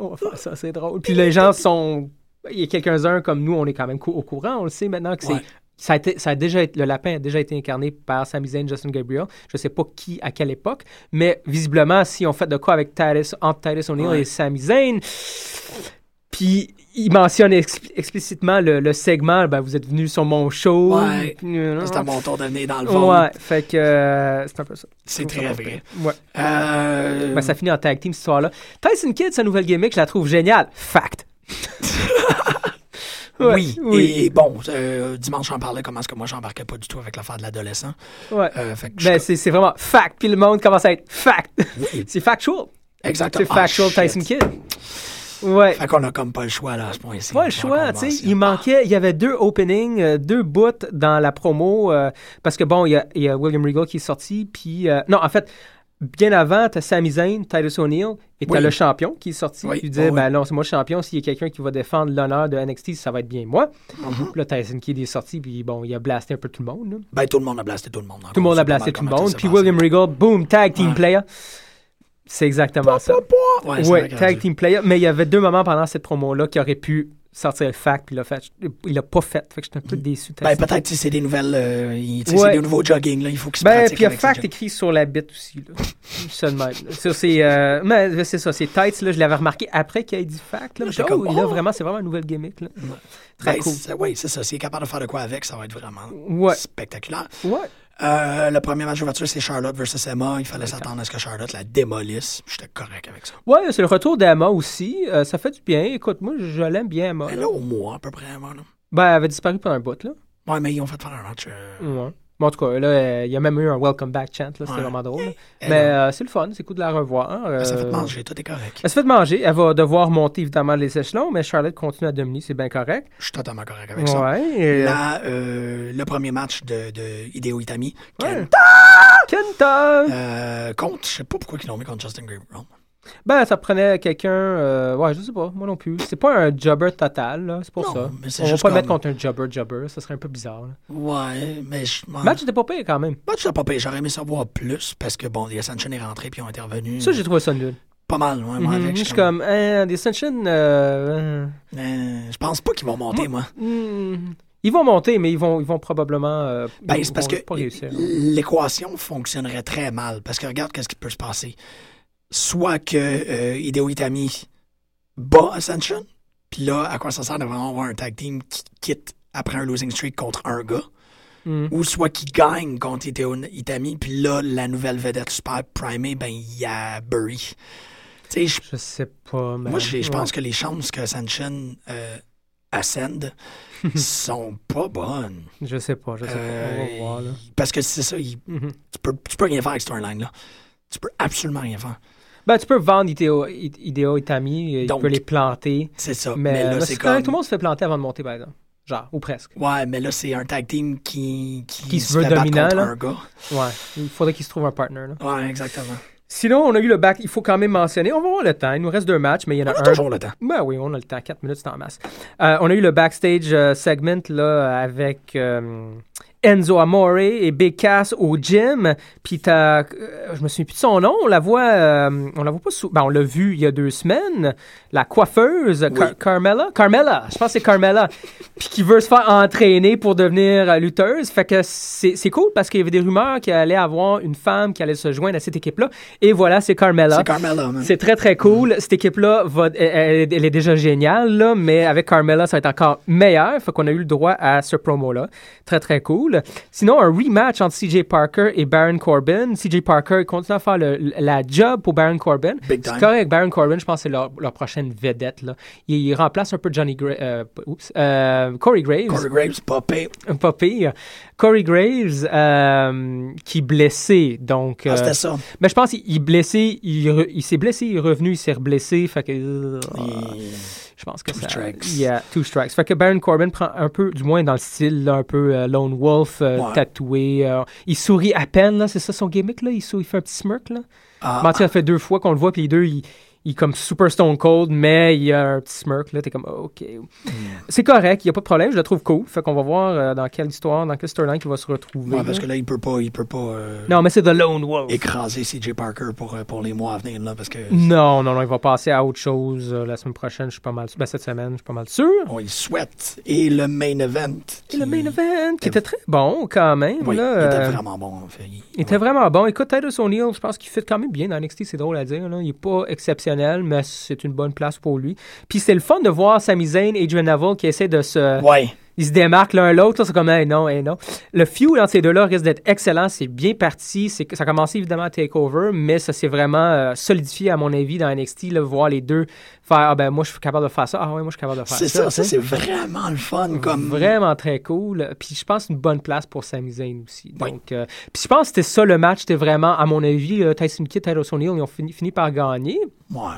on va faire ça, c'est drôle. Puis les gens sont. Il y a quelques-uns comme nous, on est quand même au courant. On le sait maintenant que c'est. Ouais. Ça a été, ça a déjà été- le lapin a déjà été incarné par Sami Zayn, Justin Gabriel. Je sais pas qui, à quelle époque, mais visiblement, si on fait de quoi avec Titus, entre Titus O'Neill Ouais. et Sami Zayn, puis il mentionne expli- explicitement le, le segment, ben, vous êtes venu sur mon show. Ouais. C'est à mon tour de venir dans le fond. Ouais, fait que euh, c'est un peu ça. C'est très ça vrai. Ouais. Euh... Ben, ça finit en tag team, cette histoire-là. Tyson Kidd, sa nouvelle gimmick, je la trouve géniale. Fact. Ouais, oui. oui. Et bon, euh, dimanche, j'en parlais comment est-ce que moi, j'embarquais pas du tout avec l'affaire de l'adolescent. Ouais. Euh, Ben, je- c'est vraiment fact. Puis le monde commence à être fact. Oui. c'est factual. Exactement. C'est factual Ah, Tyson. Kidd. Ouais. Fait qu'on a comme pas le choix là, à ce point-ci. Pas le choix, tu sais. Il manquait, il y avait deux openings, euh, deux bouts dans la promo, euh, parce que bon, il y, a, il y a William Regal qui est sorti, puis euh, non, en fait, bien avant, t'as Sami Zayn, Titus O'Neill, et t'as Oui. le champion qui est sorti. Oui. Disait, Oh, oui. ben non, c'est moi le champion. S'il y a quelqu'un qui va défendre l'honneur de NXT, ça va être bien moi. Mhm. Puis là, Tyson Kidd est sorti, puis bon, il a blasté un peu tout le monde. là. Ben, tout le monde a blasté tout le monde. Tout le monde a blasté tout le monde. Puis William Regal, boom, tag team Ouais. player. C'est exactement ça. Ouais, c'est Ouais, a tag team player. Mais il y avait deux moments pendant cette promo-là qui auraient pu sortir le fact, puis il l'a fait. Il l'a pas fait. Fait que j'étais un peu déçu. Ben, peut-être que c'est des nouvelles. euh, Ouais. C'est des nouveaux jogging, là. Il faut qu'ils se Ben, puis il y a fact écrit sur la bite aussi. Là. Même. Ça, c'est, euh, mais c'est ça, c'est tights. Là, je l'avais remarqué après qu'il ait dit fact. Là, Là, oh, comme, là, oh! vraiment, c'est vraiment une nouvelle gimmick. Là. Très Ben, cool. Oui, c'est ça. S'il est capable de faire de quoi avec, ça va être vraiment Ouais. spectaculaire. Ouais. Euh, le premier match d'ouverture, c'est Charlotte versus Emma. Il fallait s'attendre à ce que Charlotte la démolisse. J'étais correct avec ça. Ouais, c'est le retour d'Emma aussi. Euh, ça fait du bien. Écoute, moi, je l'aime bien, Emma. Là. là, au mois, à peu près, Emma. Là. Ben, elle avait disparu pendant un bout, là. Ouais, mais ils ont fait faire un match. euh, Ouais. En tout cas, là, euh, il y a même eu un welcome back chant, là. C'était Ouais. vraiment drôle. elle, Mais euh, euh, c'est le fun, c'est cool de la revoir. elle s'est fait euh, manger, tout est correct. Elle s'est fait manger. Elle va devoir monter évidemment les échelons, mais Charlotte continue à dominer, c'est bien correct. Je suis totalement correct avec ça. Ouais. et- Là, euh, le premier match de, de Hideo Itami, Ouais. Kenta, Kenta! euh, contre, je sais pas pourquoi ils l'ont mis contre Justin Gabriel. Ben, ça prenait quelqu'un. euh, ouais, je sais pas, moi non plus. C'est pas un jobber total, là. C'est pour Non, ça. mais On va pas mettre contre un jobber jobber, ça serait un peu bizarre. là. Ouais, mais je. Match était pas pire quand même. Match, ça pas payé. J'aurais aimé savoir plus parce que, bon, les Ascension est rentré puis ils ont intervenu. Ça, j'ai trouvé ça nul. Pas mal, ouais, moi, Mhm, avec. Je suis comme, hein, des Sunshine. euh, Euh, je pense pas qu'ils vont monter, moi. hmm, Ils vont monter, mais ils vont, ils vont probablement. euh, Ben, c'est parce que pas réussir. l'équation fonctionnerait très mal. Parce que regarde qu'est-ce qui peut se passer. Soit que euh, Hideo Itami bat Ascension, puis là, à quoi ça sert de vraiment avoir un tag team qui quitte après un losing streak contre un gars, Hmm. ou soit qu'il gagne contre Hideo Itami, puis là, la nouvelle vedette super primée, ben, il y a Burry. Tu sais, je Je sais pas, mais. Moi, je, pense que les chances que Ascension euh, ascende sont pas bonnes. Je sais pas, je sais pas. On va Euh, voir, là. Parce que c'est ça, il- Mhm. tu, peux, tu peux rien faire avec Storyline-là. Tu peux absolument rien faire. Ben, tu peux vendre Ideo, Ideo Itami, euh, il Donc, peut les planter. C'est ça. Mais, Mais, euh, là, c'est comme... tout le monde se fait planter avant de monter, par exemple. Genre, ou presque. Ouais, mais là, c'est un tag team qui, qui, Qui se veut dominant, là. un gars. Ouais, il faudrait qu'il se trouve un partner. Là. Ouais, exactement. Sinon, on a eu le back. Il faut quand même mentionner. On va voir le temps. Il nous reste deux matchs, mais il y en On a a un. toujours le temps. Ben oui, on a le temps. Quatre minutes, c'est en masse. Euh, on a eu le backstage euh, segment là, avec euh, Enzo Amore et Big Cass au gym. Puis t'as, euh, je me souviens plus de son nom. On la voit, euh, on la voit pas sous. Ben, on l'a vu il y a deux semaines. La coiffeuse, Car- Carmela. Carmela, je pense que c'est Carmela. Puis qui veut se faire entraîner pour devenir euh, lutteuse. Fait que c'est cool parce qu'il y avait des rumeurs qu'il allait avoir une femme qui allait se joindre à cette équipe-là. Et voilà, c'est Carmela. C'est Carmella, man. C'est très, très cool. Cette équipe-là, va, elle, elle- est déjà géniale, là, mais avec Carmella, ça va être encore meilleur. Fait qu'on a eu le droit à ce promo-là. Très, très cool. Sinon, un rematch entre CJ Parker et Baron Corbin. CJ Parker continue à faire le- la job pour Baron Corbin. Big C'est correct. Baron Corbin, je pense que c'est leur, leur prochaine vedette. Là. Il, il remplace un peu Johnny Gra euh, euh, Corey Graves. Corey Graves, pas pire. Pas pire. Corey Graves, euh, qui est blessé. Donc, Ah, c'était ça. mais je pense qu'il blessé, il, s'est blessé, il est revenu, il s'est reblessé. Fait que. Il- je pense que Two ça. strikes. Yeah, two strikes. Fait que Baron Corbin prend un peu, du moins dans le style, là, un peu euh, Lone Wolf, euh, Ouais. tatoué. euh, il sourit à peine, là. C'est ça son gimmick, là? Il, sourit, il fait un petit smirk, là? Ah, Mathieu a fait deux fois qu'on le voit, puis les deux, il, il est comme super stone cold, mais il a un petit smirk, là. T'es comme, OK. Hmm. C'est correct, il n'y a pas de problème, je le trouve cool. Fait qu'on va voir euh, dans quelle histoire, dans quelle storyline il va se retrouver. ouais, parce que là, il peut pas, il peut pas euh, Non, mais c'est The Lone Wolf. écraser CJ Parker pour, euh, pour les mois à venir, là, parce que Non, non, non, il va passer à autre chose euh, la semaine prochaine, je suis pas mal sûr. Ben, cette semaine, je suis pas mal sûr. on y souhaite. Et le main event. Et le main event, qui était très bon quand même. Oui, là, il était vraiment bon. en fait. Il- il était vraiment bon. Écoute, Titus O'Neill, je pense qu'il fait quand même bien dans NXT, c'est drôle à dire. Là. Il n'est pas exceptionnel, mais c'est une bonne place pour lui. Puis c'est le fun de voir Sami Zayn et Adrian Neville qui essaient de se... Ils se démarquent l'un l'autre. C'est comme, hey, non, hey, non. Le feud entre ces deux-là risque d'être excellent. C'est bien parti. C'est, ça a commencé évidemment à TakeOver, mais ça s'est vraiment euh, solidifié, à mon avis, dans NXT. Là, voir les deux faire, ah ben, moi, je suis capable de faire ça. Ah ouais, moi, je suis capable de faire C'est ça. ça, ça sais. c'est vraiment le fun. Comme... Vraiment très cool. Puis je pense une bonne place pour Sami Zayn aussi. Oui. Donc, euh, puis je pense que c'était ça le match. C'était vraiment, à mon avis, Tyson Kidd, Tyler O'Neill, ils ont fini, fini par gagner. Ouais.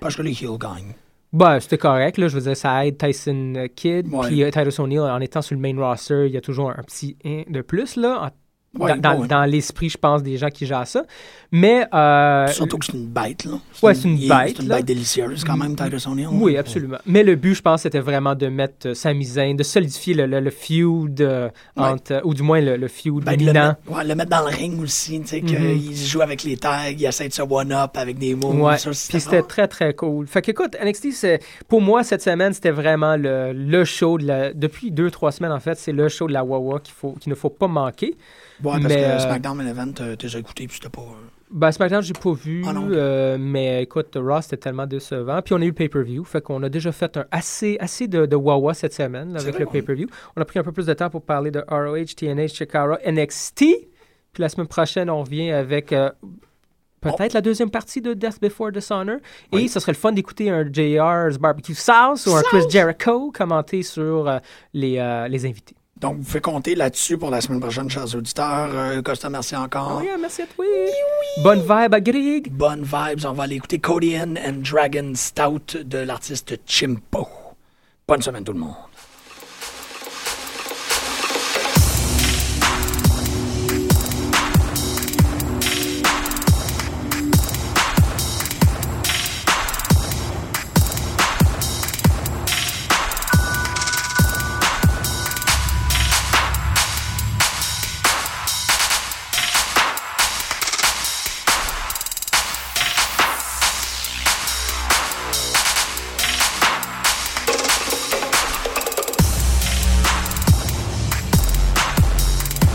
Parce que les heels gagnent. Ben, c'était correct. Là, je veux dire, ça aide Tyson euh, Kidd. Puis euh, Tyler O'Neill, en étant sur le main roster, il y a toujours un petit 1 de plus. Là, en- Ouais, dans, dans- ouais. dans l'esprit, je pense, des gens qui gèrent ça. Mais. euh, Surtout que c'est une bête, là. Ouais, c'est une il- bête, C'est une bête délicieuse, quand même, Titus O'Neill. Oui, absolument. Mais le but, je pense, c'était vraiment de mettre euh, Zayn, de solidifier le, le- le feud, euh, entre, euh, ou du moins le, le feud Ben, le, dominant. le mettre dans le ring aussi, tu sais, Mhm. qu'il joue avec les tags, il essaie de se one-up avec des mots. Puis c'était très très cool. Fait qu'écoute, NXT, c'est, pour moi, cette semaine, c'était vraiment le, le show, de la, depuis deux, trois semaines en fait, c'est le show de la Wawa qu'il ne faut pas manquer. Ouais, parce mais, que euh, SmackDown Main Event, euh, t'as déjà écouté, puis c'était pas... euh, Ben, SmackDown, j'ai pas vu, Ah euh, mais écoute, Raw, c'était tellement décevant. Puis on a eu le pay-per-view, fait qu'on a déjà fait un assez, assez de, de Wawa cette semaine là, avec vrai, le pay-per-view. On a pris un peu plus de temps pour parler de ROH, TNA, Chikara, NXT. Puis la semaine prochaine, on revient avec euh, peut-être la deuxième partie de Death Before Dishonor. Et Oui. ce serait le fun d'écouter un JR's Barbecue Sauce ou un Chris Jericho commenter sur euh, les, les invités. Donc, vous pouvez compter là-dessus pour la semaine prochaine, chers auditeurs. Euh, Costa, merci encore. Oh yeah, merci à toi. Bonne vibe à Grig. Bonne vibes. On va aller écouter Codian and Dragon Stout de l'artiste Chimpo. Bonne semaine, tout le monde.